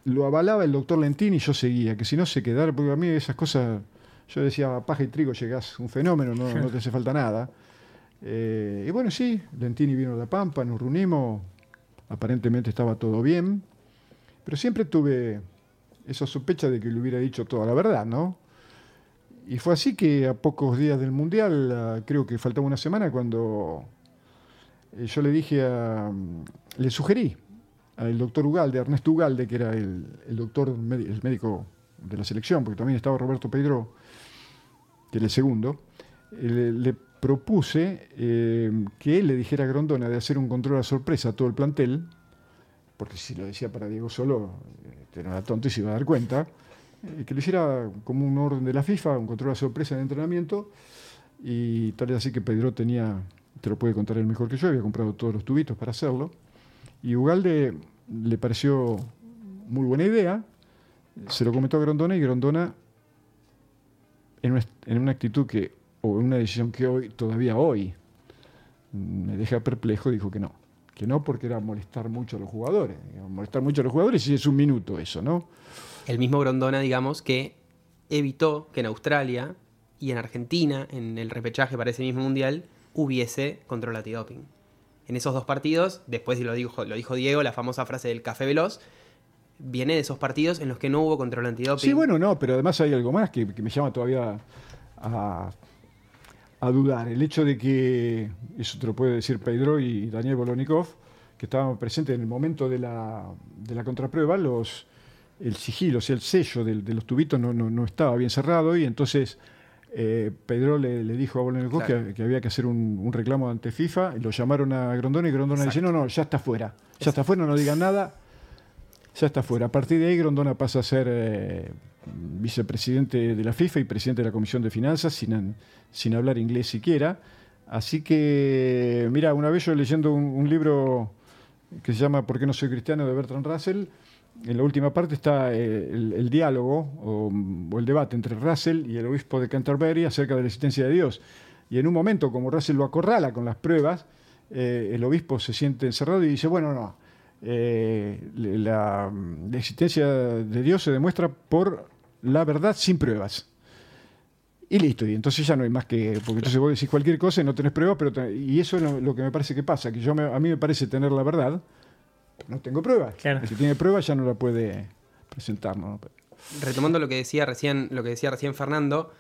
lo avalaba el doctor Lentini, yo seguía, que si no se quedara, porque a mí esas cosas, yo decía, paja y trigo llegás un fenómeno, no, no te hace falta nada. Eh, y bueno, sí, Lentini vino a La Pampa, nos reunimos, aparentemente estaba todo bien, pero siempre tuve esa sospecha de que le hubiera dicho toda la verdad, ¿no? Y fue así que a pocos días del Mundial, creo que faltaba una semana, cuando eh, yo le dije a. le sugerí al doctor Ugalde, Ernesto Ugalde, que era el, el doctor, el médico de la selección, porque también estaba Roberto Pedro, que era el segundo, eh, le, propuse eh, que él le dijera a Grondona de hacer un control a sorpresa a todo el plantel, porque si lo decía para Diego solo, eh, era tonto y se iba a dar cuenta, que lo hiciera como un orden de la FIFA, un control a sorpresa de entrenamiento, y tal es así que Pedro tenía, te lo puede contar él mejor que yo, había comprado todos los tubitos para hacerlo, y Ugalde le pareció muy buena idea, se lo comentó a Grondona y Grondona, en una, en una actitud que, o en una decisión que hoy, todavía hoy, me deja perplejo, dijo que no. Que no porque era molestar mucho a los jugadores. Molestar mucho a los jugadores y es un minuto eso, ¿no? El mismo Grondona, digamos, que evitó que en Australia y en Argentina, en el repechaje para ese mismo mundial, hubiese control antidoping. En esos dos partidos, después lo dijo, lo dijo Diego, la famosa frase del café veloz, viene de esos partidos en los que no hubo control antidoping. Sí, bueno, no, pero además hay algo más que, me llama todavía a, a dudar. El hecho de que, eso te lo puede decir Pedro y Daniel Bolonikov, que estaban presentes en el momento de la, de la contraprueba, los, el sigilo, o sea, el sello de, los tubitos no, no, no estaba bien cerrado y entonces eh, Pedro le, le dijo a Bolonikov Claro. que, que había que hacer un, un reclamo ante FIFA y lo llamaron a Grondona y Grondona dice, no, no, ya está fuera, ya está fuera, no digan nada, ya está fuera. A partir de ahí, Grondona pasa a ser eh, vicepresidente de la FIFA y presidente de la Comisión de Finanzas, sin, sin hablar inglés siquiera. Así que, mira, una vez yo leyendo un, un libro que se llama ¿Por qué no soy cristiano? de Bertrand Russell, en la última parte está eh, el, el diálogo o, o el debate entre Russell y el obispo de Canterbury acerca de la existencia de Dios. Y en un momento, como Russell lo acorrala con las pruebas, eh, el obispo se siente encerrado y dice, bueno, no, eh, la, la existencia de Dios se demuestra por la verdad sin pruebas. Y listo, y entonces ya no hay más que. Porque entonces vos decís cualquier cosa y no tenés pruebas, pero y eso es lo, lo que me parece que pasa, que yo me- a mí me parece tener la verdad, pero no tengo pruebas. Claro. Que tiene pruebas ya no la puede presentar, ¿no? retomando lo que decía recién, lo que decía recién Fernando,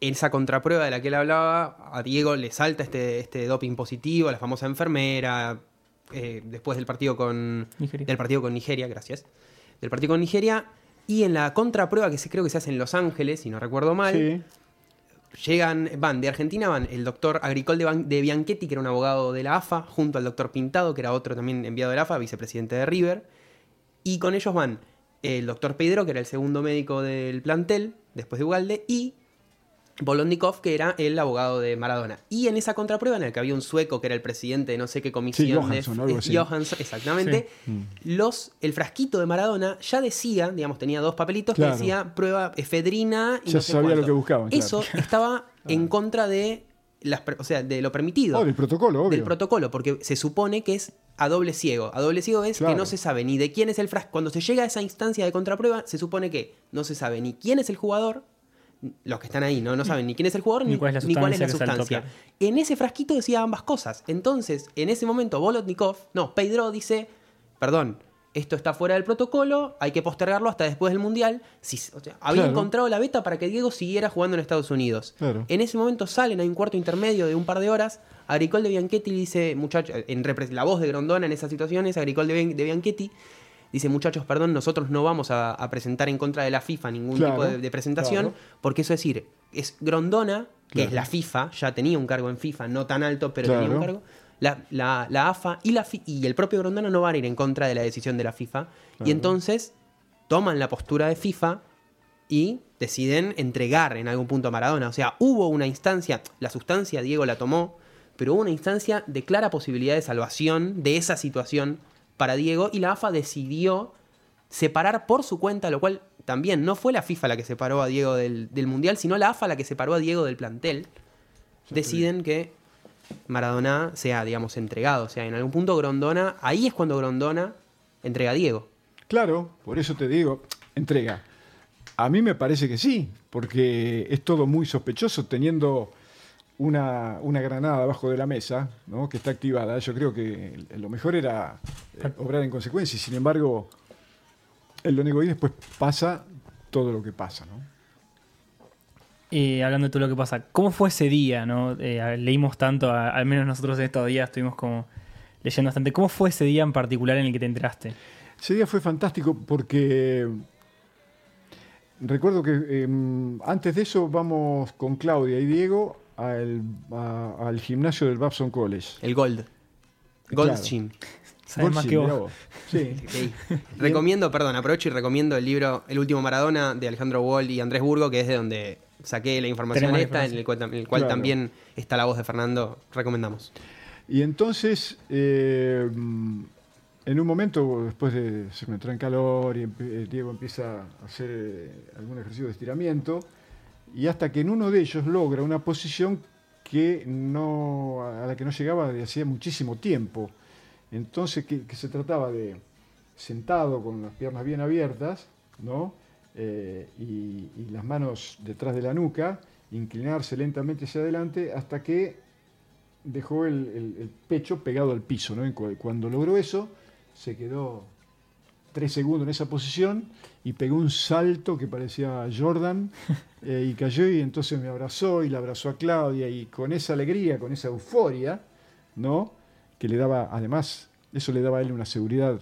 esa contraprueba de la que él hablaba, a Diego le salta este, este doping positivo, la famosa enfermera, eh, después del partido con Nigeria. del partido con Nigeria, gracias. Del partido con Nigeria. Y en la contraprueba que se, creo que se hace en Los Ángeles, si no recuerdo mal, Sí. Llegan, van, de Argentina van el doctor Agricol de, de Bianchetti, que era un abogado de la AFA, junto al doctor Pintado, que era otro también enviado de la AFA, vicepresidente de River. Y con ellos van el doctor Pedro, que era el segundo médico del plantel, después de Ugalde, y Bolondikov, que era el abogado de Maradona. Y en esa contraprueba, en la que había un sueco que era el presidente de no sé qué comisión de Johansson, algo así. Johansson, exactamente. Los, el frasquito de Maradona ya decía, digamos, tenía dos papelitos Claro. que decía prueba efedrina y Ya no sé sabía lo que buscaban, claro. Eso estaba en contra de las, pre- o sea, de lo permitido. Oh, del protocolo, obvio. del protocolo, porque se supone que es a doble ciego. A doble ciego es que no se sabe ni de quién es el frasco. Cuando se llega a esa instancia de contraprueba, se supone que no se sabe ni quién es el jugador, los que están ahí no, no saben ni quién es el jugador Ni ni, cuál es la es sustancia. En ese frasquito decía ambas cosas. Entonces, en ese momento, Bolotnikov, no, Pedro dice, perdón, esto está fuera del protocolo, hay que postergarlo hasta después del Mundial. Si, o sea, había Claro. encontrado la beta para que Diego siguiera jugando en Estados Unidos. Claro. En ese momento salen, hay un cuarto intermedio de un par de horas. Agricol de Bianchetti dice, muchachos, en la voz de Grondona en esas situaciones, Agricol de, Bian- de Bianchetti dice, muchachos, perdón, nosotros no vamos a, a presentar en contra de la FIFA ningún Claro, tipo de, de presentación, claro. porque eso es decir, es Grondona, que Claro. es la FIFA, ya tenía un cargo en FIFA, no tan alto, pero tenía un cargo. La, la- la AFA y, la, y el propio Grondona no van a ir en contra de la decisión de la FIFA. Y entonces toman la postura de FIFA y deciden entregar en algún punto a Maradona. O sea, hubo una instancia, la sustancia Diego la tomó, pero hubo una instancia de clara posibilidad de salvación de esa situación para Diego y la AFA decidió separar por su cuenta, lo cual también no fue la FIFA la que separó a Diego del, del Mundial, sino la AFA la que separó a Diego del plantel. Deciden que Maradona sea, digamos, entregado. O sea, en algún punto Grondona, ahí es cuando Grondona entrega a Diego. Claro, por eso te digo, entrega. A mí me parece que sí, porque es todo muy sospechoso teniendo una, una granada abajo de la mesa, ¿no? que está activada. Yo creo que lo mejor era eh, obrar en consecuencia y sin embargo él lo negó y después pasa todo lo que pasa. ¿no? Eh, hablando de todo lo que pasa, ¿cómo fue ese día? ¿no? Eh, leímos tanto, a- al menos nosotros en estos días estuvimos como leyendo bastante. ¿Cómo fue ese día en particular en el que te enteraste? Ese día fue fantástico porque recuerdo que eh, antes de eso vamos con Claudia y Diego al, a- al gimnasio del Babson College. El Gold. Gold Gym. Sabes más Golsi, que mirá vos. Sí. Recomiendo, perdón, aprovecho y recomiendo el libro El último Maradona de Alejandro Wall y Andrés Burgo, que es de donde saqué la información Tenemos esta, en el cual, en el cual Claro. también está la voz de Fernando. Recomendamos. Y entonces, eh, en un momento, después de se me entra en calor y eh, Diego empieza a hacer eh, algún ejercicio de estiramiento, y hasta que en uno de ellos logra una posición que no, a la que no llegaba de hacía muchísimo tiempo. Entonces, que, se trataba de sentado con las piernas bien abiertas, ¿no? Eh, y, las manos detrás de la nuca, inclinarse lentamente hacia adelante hasta que dejó el, el- pecho pegado al piso. ¿no? Cuando logró eso, se quedó tres segundos en esa posición y pegó un salto que parecía Jordan eh, y cayó y entonces me abrazó y la abrazó a Claudia y con esa alegría, con esa euforia, ¿no? que le daba, además, eso le daba a él una seguridad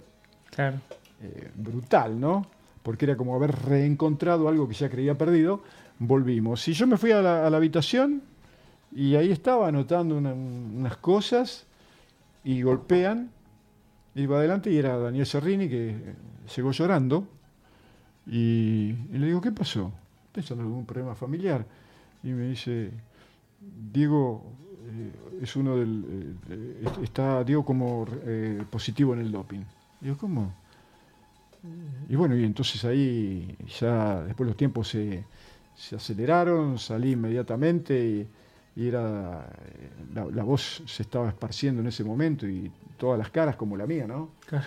Claro. eh, brutal, ¿no? Porque era como haber reencontrado algo que ya creía perdido. Volvimos. Y yo me fui a la, a la habitación y ahí estaba anotando una- unas cosas y golpean. Iba adelante y era Daniel Serrini que eh, llegó llorando. Y, le digo, ¿qué pasó? Pensando en algún problema familiar. Y me dice, Diego eh, es uno del. eh, está Diego como positivo en el doping. Digo, ¿cómo? Y bueno, y entonces ahí ya después los tiempos se, se aceleraron, salí inmediatamente y, y era eh, la, la voz se estaba esparciendo en ese momento y todas las caras como la mía, ¿no? Claro.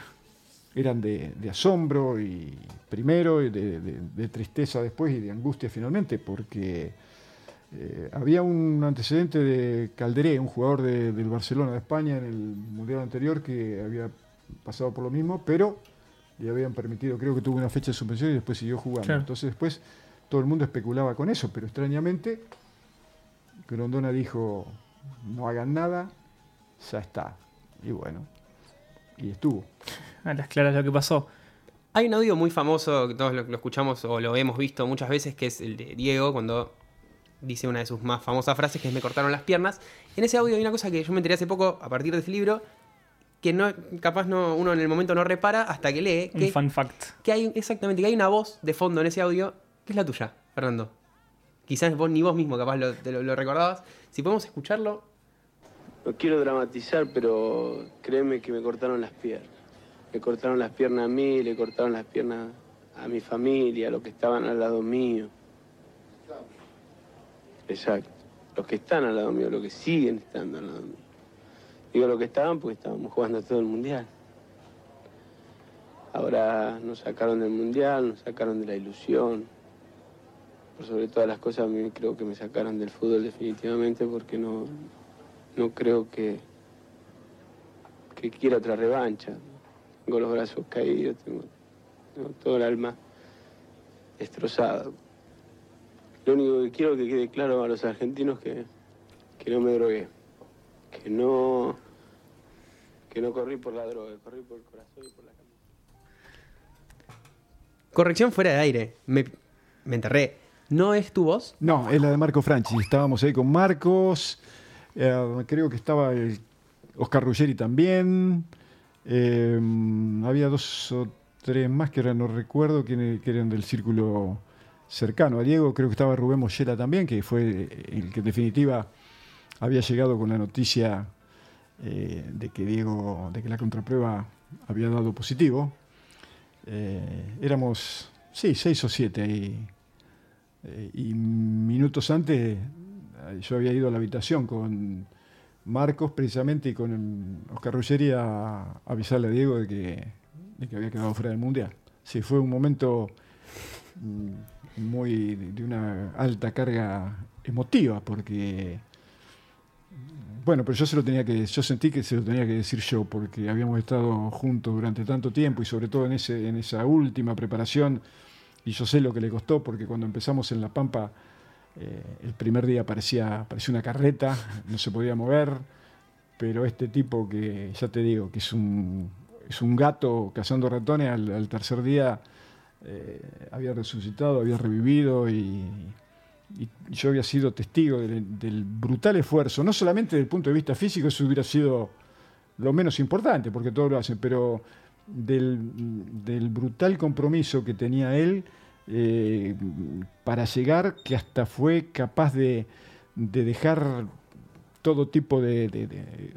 Eran de, de asombro y primero, y de, de- de tristeza después y de angustia finalmente, porque eh, había un antecedente de Calderé, un jugador de- del Barcelona de España en el Mundial anterior que había pasado por lo mismo, pero le habían permitido, creo que tuvo una fecha de suspensión y después siguió jugando. Claro. Entonces después todo el mundo especulaba con eso, pero extrañamente Grondona dijo, no hagan nada, ya está. Y bueno, y estuvo. A las claras lo que pasó. Hay un audio muy famoso que todos lo, lo escuchamos o lo hemos visto muchas veces, que es el de Diego, cuando dice una de sus más famosas frases, que es me cortaron las piernas. En ese audio hay una cosa que yo me enteré hace poco a partir de ese libro, que no, capaz no, uno en el momento no repara hasta que lee, Un que, fun fact. que hay exactamente, que hay una voz de fondo en ese audio, que es la tuya, Fernando. Quizás vos ni vos mismo capaz lo, te lo, lo recordabas. Si podemos escucharlo, No quiero dramatizar, pero créeme que me cortaron las piernas. Me cortaron las piernas a mí, le cortaron las piernas a mi familia, a los que estaban al lado mío. Exacto. Los que están al lado mío, los que siguen estando al lado mío. Digo los que estaban porque estábamos jugando todo el mundial. Ahora nos sacaron del mundial, nos sacaron de la ilusión. Por sobre todas las cosas, a mí creo que me sacaron del fútbol definitivamente porque no, no creo que, que quiera otra revancha. Tengo los brazos caídos, tengo, todo el alma destrozado. Lo único que quiero que quede claro a los argentinos que, que no me drogué, que no, que no corrí por la droga, corrí por el corazón y por la cama. corrección fuera de aire. Me, me enterré. ¿No es tu voz? No, es la de Marco Franchi. Estábamos ahí con Marcos. eh, creo que estaba el Oscar Ruggeri también. eh, había dos o tres más que no recuerdo que eran del círculo cercano a Diego. Creo que estaba Rubén Mollera también, que fue el que en definitiva había llegado con la noticia eh, de que Diego, de que la contraprueba había dado positivo. Éramos, sí, seis o siete ahí. Eh, y minutos antes eh, yo había ido a la habitación con Marcos precisamente y con Oscar Ruggeri a, avisarle a Diego de que, de que había quedado fuera del Mundial. Sí, fue un momento mm, muy de una alta carga emotiva porque bueno, pero yo se lo tenía que yo sentí que se lo tenía que decir yo porque habíamos estado juntos durante tanto tiempo y sobre todo en ese en esa última preparación y yo sé lo que le costó porque cuando empezamos en La Pampa eh, el primer día parecía, parecía una carreta, no se podía mover, pero este tipo que ya te digo que es un, es un gato cazando ratones al, tercer día eh, había resucitado, había revivido y, y yo había sido testigo del, del brutal esfuerzo, no solamente desde el punto de vista físico, eso hubiera sido lo menos importante, porque todos lo hacen, pero del, brutal compromiso que tenía él eh, para llegar, que hasta fue capaz de, de dejar todo tipo de,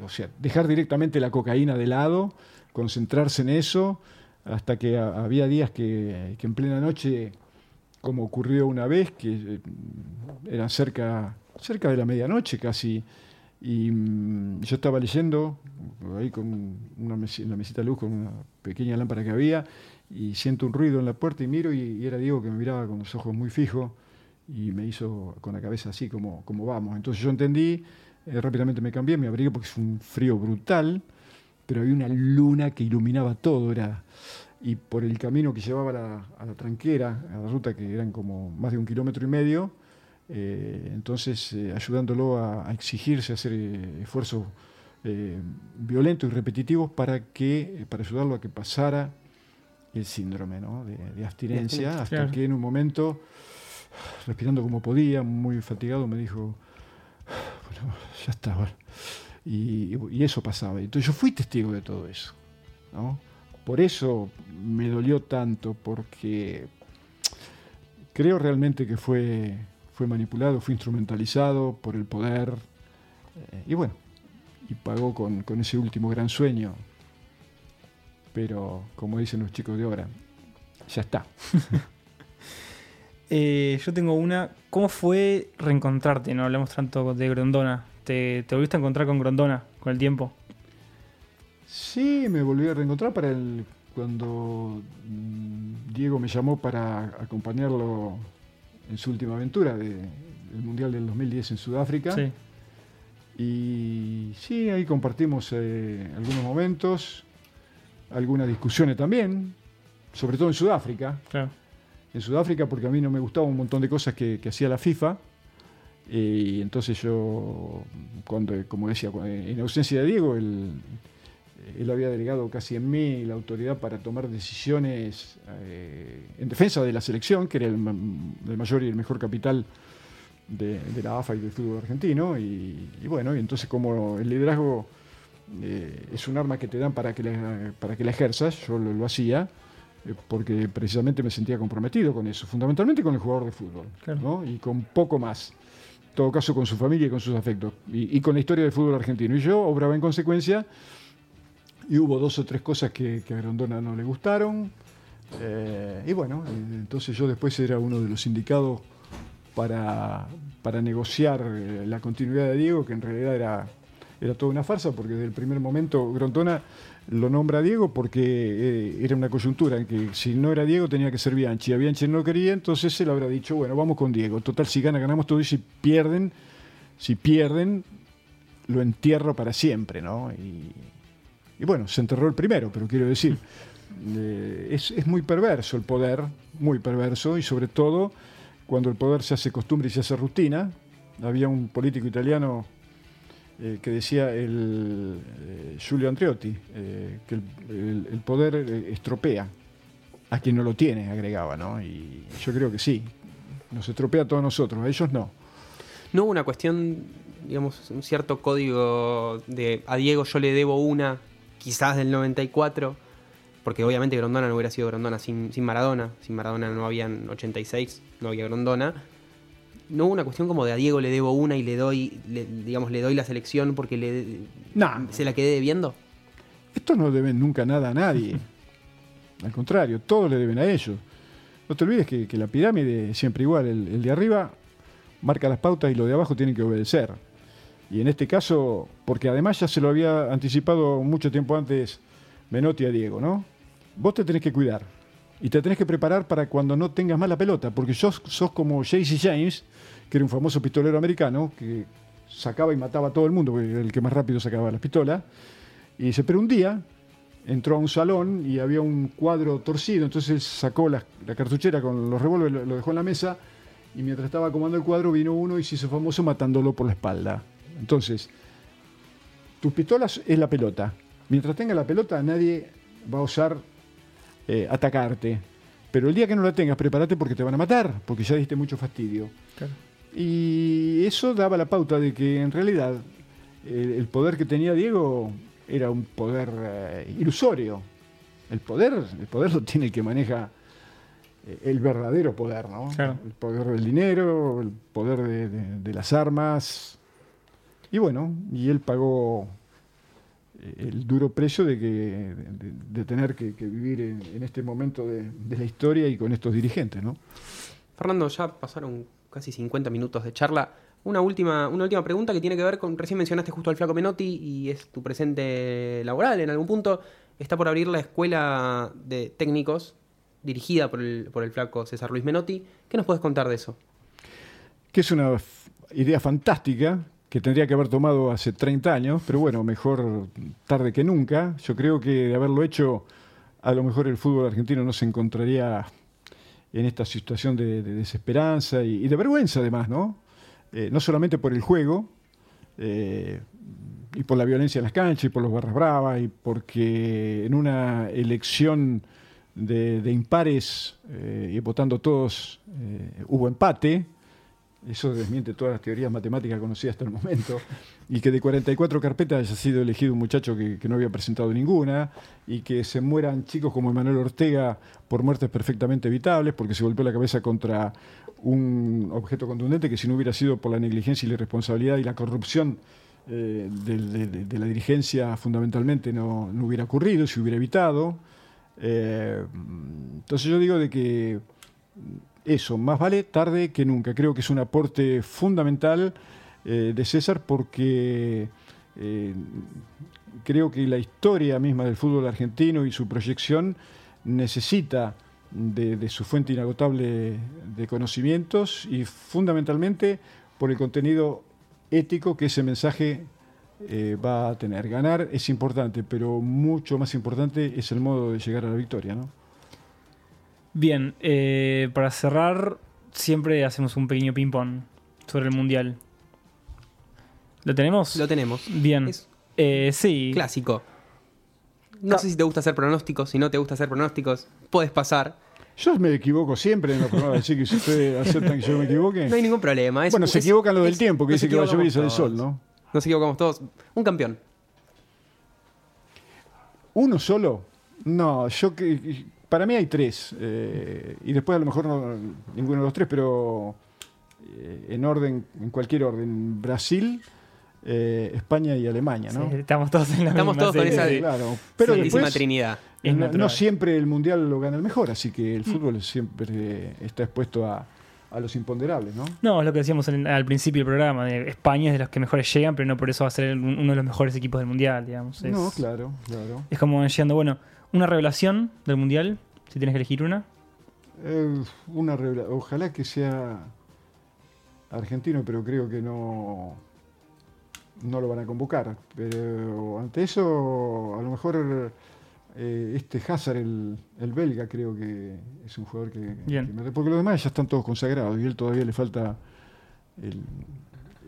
o sea, dejar directamente la cocaína de lado, concentrarse en eso, hasta que había días que, que en plena noche, como ocurrió una vez, que eh, eran cerca, cerca de la medianoche casi, y mm, yo estaba leyendo ahí con una mesi- en la mesita de luz con una pequeña lámpara que había y siento un ruido en la puerta y miro y, era Diego que me miraba con los ojos muy fijos y me hizo con la cabeza así como, como vamos. Entonces yo entendí, eh, rápidamente me cambié, me abrigué porque es un frío brutal, pero había una luna que iluminaba todo, era y por el camino que llevaba a la tranquera, a la ruta que eran como más de un kilómetro y medio, eh, entonces eh, ayudándolo a, a exigirse, a hacer eh, esfuerzos violentos y repetitivos para que para ayudarlo a que pasara el síndrome ¿no? de, de abstinencia, hasta Claro. que en un momento, respirando como podía, muy fatigado, me dijo, bueno, ya está, bueno". Y, y eso pasaba. Entonces yo fui testigo de todo eso. ¿no? Por eso me dolió tanto, porque creo realmente que fue, fue manipulado, fue instrumentalizado por el poder. eh, y bueno, y pagó con, con ese último gran sueño. Pero, como dicen los chicos de ahora, ya está. Eh, yo tengo una. ¿Cómo fue reencontrarte? No hablamos tanto de Grondona. ¿Te, te volviste a encontrar con Grondona con el tiempo? Sí, me volví a reencontrar para el cuando mm, Diego me llamó para acompañarlo en su última aventura de- del Mundial del 2010 en Sudáfrica. Sí. Y sí, ahí compartimos eh, algunos momentos, algunas discusiones también, sobre todo en Sudáfrica. Claro. En Sudáfrica porque a mí no me gustaba un montón de cosas que, que hacía la FIFA. Y entonces yo, cuando, como decía, en ausencia de Diego, él, él había delegado casi en mí la autoridad para tomar decisiones eh, en defensa de la selección, que era el, el mayor y el mejor capital de, de la AFA y del fútbol argentino. Y, y bueno, y entonces como el liderazgo eh, es un arma que te dan para que la, para que la ejerzas, yo lo, lo hacía, eh, porque precisamente me sentía comprometido con eso, fundamentalmente con el jugador de fútbol, Claro. ¿no? y con poco más. En todo caso, con su familia y con sus afectos, y, y con la historia del fútbol argentino. Y yo obraba en consecuencia, y hubo dos o tres cosas que, que a Grondona no le gustaron. eh, y bueno, eh, entonces yo después era uno de los indicados para, para negociar eh, la continuidad de Diego, que en realidad era, era toda una farsa, porque desde el primer momento Grondona lo nombra a Diego porque era una coyuntura en que si no era Diego tenía que ser Bianchi. A Bianchi no quería, entonces él habrá dicho, bueno, vamos con Diego. Total, si gana, ganamos todo y si pierden, si pierden, lo entierro para siempre, ¿no? Y, y bueno, se enterró el primero, pero quiero decir, eh, es, es muy perverso el poder, muy perverso, y sobre todo cuando el poder se hace costumbre y se hace rutina. Había un político italiano eh, que decía, el, eh, Giulio Andreotti, eh, que el, el- el poder estropea a quien no lo tiene, agregaba, ¿no? Y yo creo que sí, nos estropea a todos nosotros, a ellos no. No hubo una cuestión, digamos, un cierto código de a Diego yo le debo una, quizás del 94, porque obviamente Grondona no hubiera sido Grondona sin, sin Maradona, sin Maradona no habían 86, no había Grondona. No hubo una cuestión como de a Diego le debo una y le doy, le- digamos, le doy la selección porque le, No. se la quedé debiendo. Estos no deben nunca nada a nadie. Al contrario, todos le deben a ellos. No te olvides que, que la pirámide es siempre igual. El, el de arriba marca las pautas y los de abajo tienen que obedecer. Y en este caso, porque además ya se lo había anticipado mucho tiempo antes Menotti a Diego, ¿no? Vos te tenés que cuidar. Y te tenés que preparar para cuando no tengas más la pelota. Porque sos, sos como Jaycee James, que era un famoso pistolero americano, que sacaba y mataba a todo el mundo, el que más rápido sacaba las pistolas. Y dice, pero un día entró a un salón y había un cuadro torcido, entonces sacó la, cartuchera con los revólveres, lo, lo dejó en la mesa y mientras estaba acomodando el cuadro vino uno y se hizo famoso matándolo por la espalda. Entonces, tus pistolas es la pelota. Mientras tenga la pelota nadie va a osar eh, atacarte. Pero el día que no la tengas, prepárate porque te van a matar, porque ya diste mucho fastidio. Y eso daba la pauta de que en realidad el, el poder que tenía Diego era un poder eh, ilusorio. El poder, el poder lo tiene el que maneja eh, el verdadero poder, ¿no? Claro. El poder del dinero, el poder de, de- de las armas. Y bueno, y él pagó eh, el duro precio de, que, de, tener que, que vivir en, en este momento de, de la historia y con estos dirigentes, ¿no? Fernando, ya pasaron casi 50 minutos de charla. Una última, una última pregunta que tiene que ver con, recién mencionaste justo al Flaco Menotti y es tu presente laboral en algún punto. Está por abrir la escuela de técnicos dirigida por el, por el Flaco César Luis Menotti. ¿Qué nos puedes contar de eso? que es una idea fantástica que tendría que haber tomado hace 30 años, pero bueno, mejor tarde que nunca. Yo creo que de haberlo hecho, a lo mejor el fútbol argentino no se encontraría en esta situación de, de desesperanza y, de vergüenza además, ¿no? Eh, no solamente por el juego, eh, y por la violencia en las canchas, y por los barras bravas, y porque en una elección de, de impares, eh, y votando todos, hubo empate, eso desmiente todas las teorías matemáticas conocidas hasta el momento, y que de 44 carpetas haya sido elegido un muchacho que, no había presentado ninguna, y que se mueran chicos como Emanuel Ortega por muertes perfectamente evitables, porque se golpeó la cabeza contra un objeto contundente que si no hubiera sido por la negligencia y la irresponsabilidad y la corrupción eh, de, la dirigencia fundamentalmente no, no hubiera ocurrido, se hubiera evitado. Eh, entonces yo digo de que eso, más vale tarde que nunca. Creo que es un aporte fundamental eh, de César porque eh, creo que la historia misma del fútbol argentino y su proyección necesita de, su fuente inagotable de conocimientos y fundamentalmente por el contenido ético que ese mensaje eh, va a tener. Ganar es importante, pero mucho más importante es el modo de llegar a la victoria, ¿no? Bien, eh, para cerrar, siempre hacemos un pequeño ping-pong sobre el mundial. ¿Lo tenemos? Lo tenemos. Bien. Es Eh, sí. clásico. No sé si te gusta hacer pronósticos, si no te gusta hacer pronósticos, puedes pasar. Yo me equivoco siempre en los programas, así que si ustedes aceptan que yo me equivoque. No hay ningún problema. Es- bueno, se equivocan lo del es- tiempo, que dice que va a llover y sale el sol. ¿no? Nos equivocamos todos. Un campeón. ¿Uno solo? No, yo que para mí hay tres. eh, y después a lo mejor no, ninguno de los tres, pero eh, en orden, en cualquier orden. Brasil, eh, España y Alemania, ¿no? Sí, estamos todos en la Estamos misma todos con esa- sí. claro. Pero Santísima después, Trinidad. No, siempre el mundial lo gana el mejor, así que el fútbol siempre está expuesto a, a los imponderables, ¿no? No, es lo que decíamos en- al principio del programa. de España es de los que mejores llegan, pero no por eso va a ser un- uno de los mejores equipos del mundial, digamos. Es, No, claro, claro. es como llegando, bueno, una revelación del mundial, si tienes que elegir una. Eh, una revela- ojalá que sea argentino, pero creo que no no lo van a convocar. Pero ante eso, a lo mejor eh, este Hazard, el, el belga, creo que es un jugador que, Bien. que me- porque los demás ya están todos consagrados y él todavía le falta el-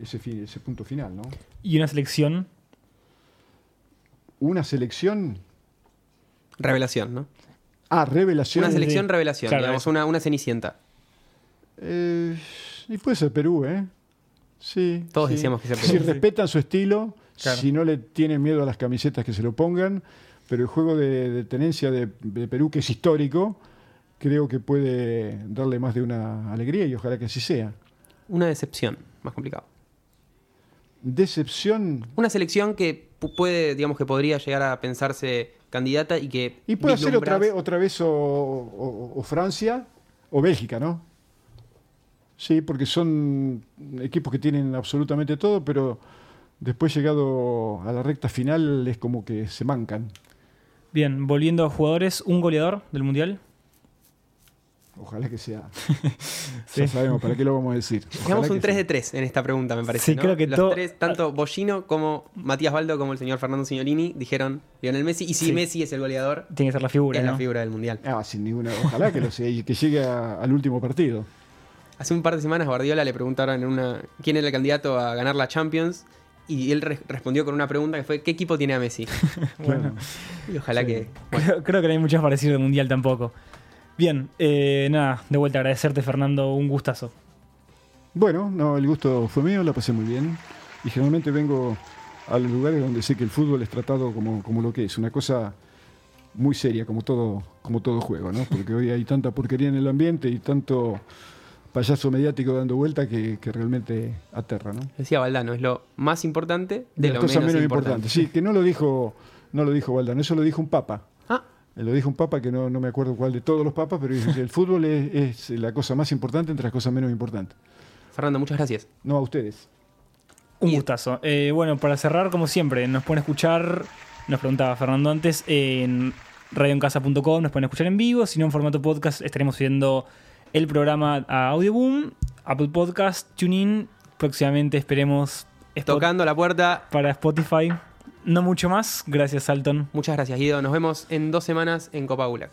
ese, ese punto final, ¿no? Y una selección. Una selección, Revelación, ¿no? ah, revelación. Una selección revelación, Claro, digamos, una, una cenicienta. Eh, y puede ser Perú, ¿eh? Sí. Todos sí. decíamos que sea Si Perú. respetan su estilo, Claro. si no le tienen miedo a las camisetas que se lo pongan, pero el juego de, de tenencia de, de Perú, que es histórico, creo que puede darle más de una alegría y ojalá que así sea. Una decepción, más complicado. Decepción. Una selección que pu- puede, digamos que podría llegar a pensarse candidata y que. Y puede ser otra vez, otra vez o, o- o Francia o Bélgica, ¿no? Sí, porque son equipos que tienen absolutamente todo, pero después llegado a la recta final es como que se mancan. Bien, volviendo a jugadores, un goleador del mundial. Ojalá que sea. Sí. Ya sabemos, ¿para qué lo vamos a decir? Ojalá un que 3 sea. de 3 en esta pregunta, me parece. Sí, ¿no? creo que Los todo- tres, tanto Bollino como Matías Baldo como el señor Fernando Signorini, dijeron Lionel Messi. Y si Sí. Messi es el goleador, Tiene que ser la figura, es ¿no? la figura del mundial. Ah, sin ninguna. Ojalá que lo sea y que llegue a- al último partido. Hace un par de semanas Guardiola le preguntaron en una quién era el candidato a ganar la Champions y él re- respondió con una pregunta que fue ¿qué equipo tiene a Messi? Bueno. Y ojalá Sí. que Creo, creo que no hay muchas parecidas del mundial tampoco. Bien, eh, nada, de vuelta agradecerte, Fernando, un gustazo. Bueno, no, el gusto fue mío, la pasé muy bien. Y generalmente vengo a los lugares donde sé que el fútbol es tratado como, como lo que es, una cosa muy seria, como todo, como todo juego, ¿no? Porque hoy hay tanta porquería en el ambiente y tanto payaso mediático dando vuelta que, que realmente aterra, ¿no? decía Valdano, es lo más importante de, las lo cosas menos, menos importante. importantes. Sí, que no lo dijo, no lo dijo Valdano, eso lo dijo un papa. Lo dijo un papa que no, no me acuerdo cuál de todos los papas, pero dice que el fútbol es, es la cosa más importante entre las cosas menos importantes. Fernando, muchas gracias. No a ustedes. Un Y- gustazo. Eh, bueno, para cerrar, como siempre, nos pueden escuchar, nos preguntaba Fernando antes, en radioencasa.com, nos pueden escuchar en vivo, si no en formato podcast estaremos subiendo el programa a Audioboom, Apple Podcast, TuneIn, próximamente esperemos Spot- Tocando la puerta. para Spotify. No mucho más, gracias Alton. Muchas gracias, Guido. Nos vemos en dos semanas en Copa Gulag.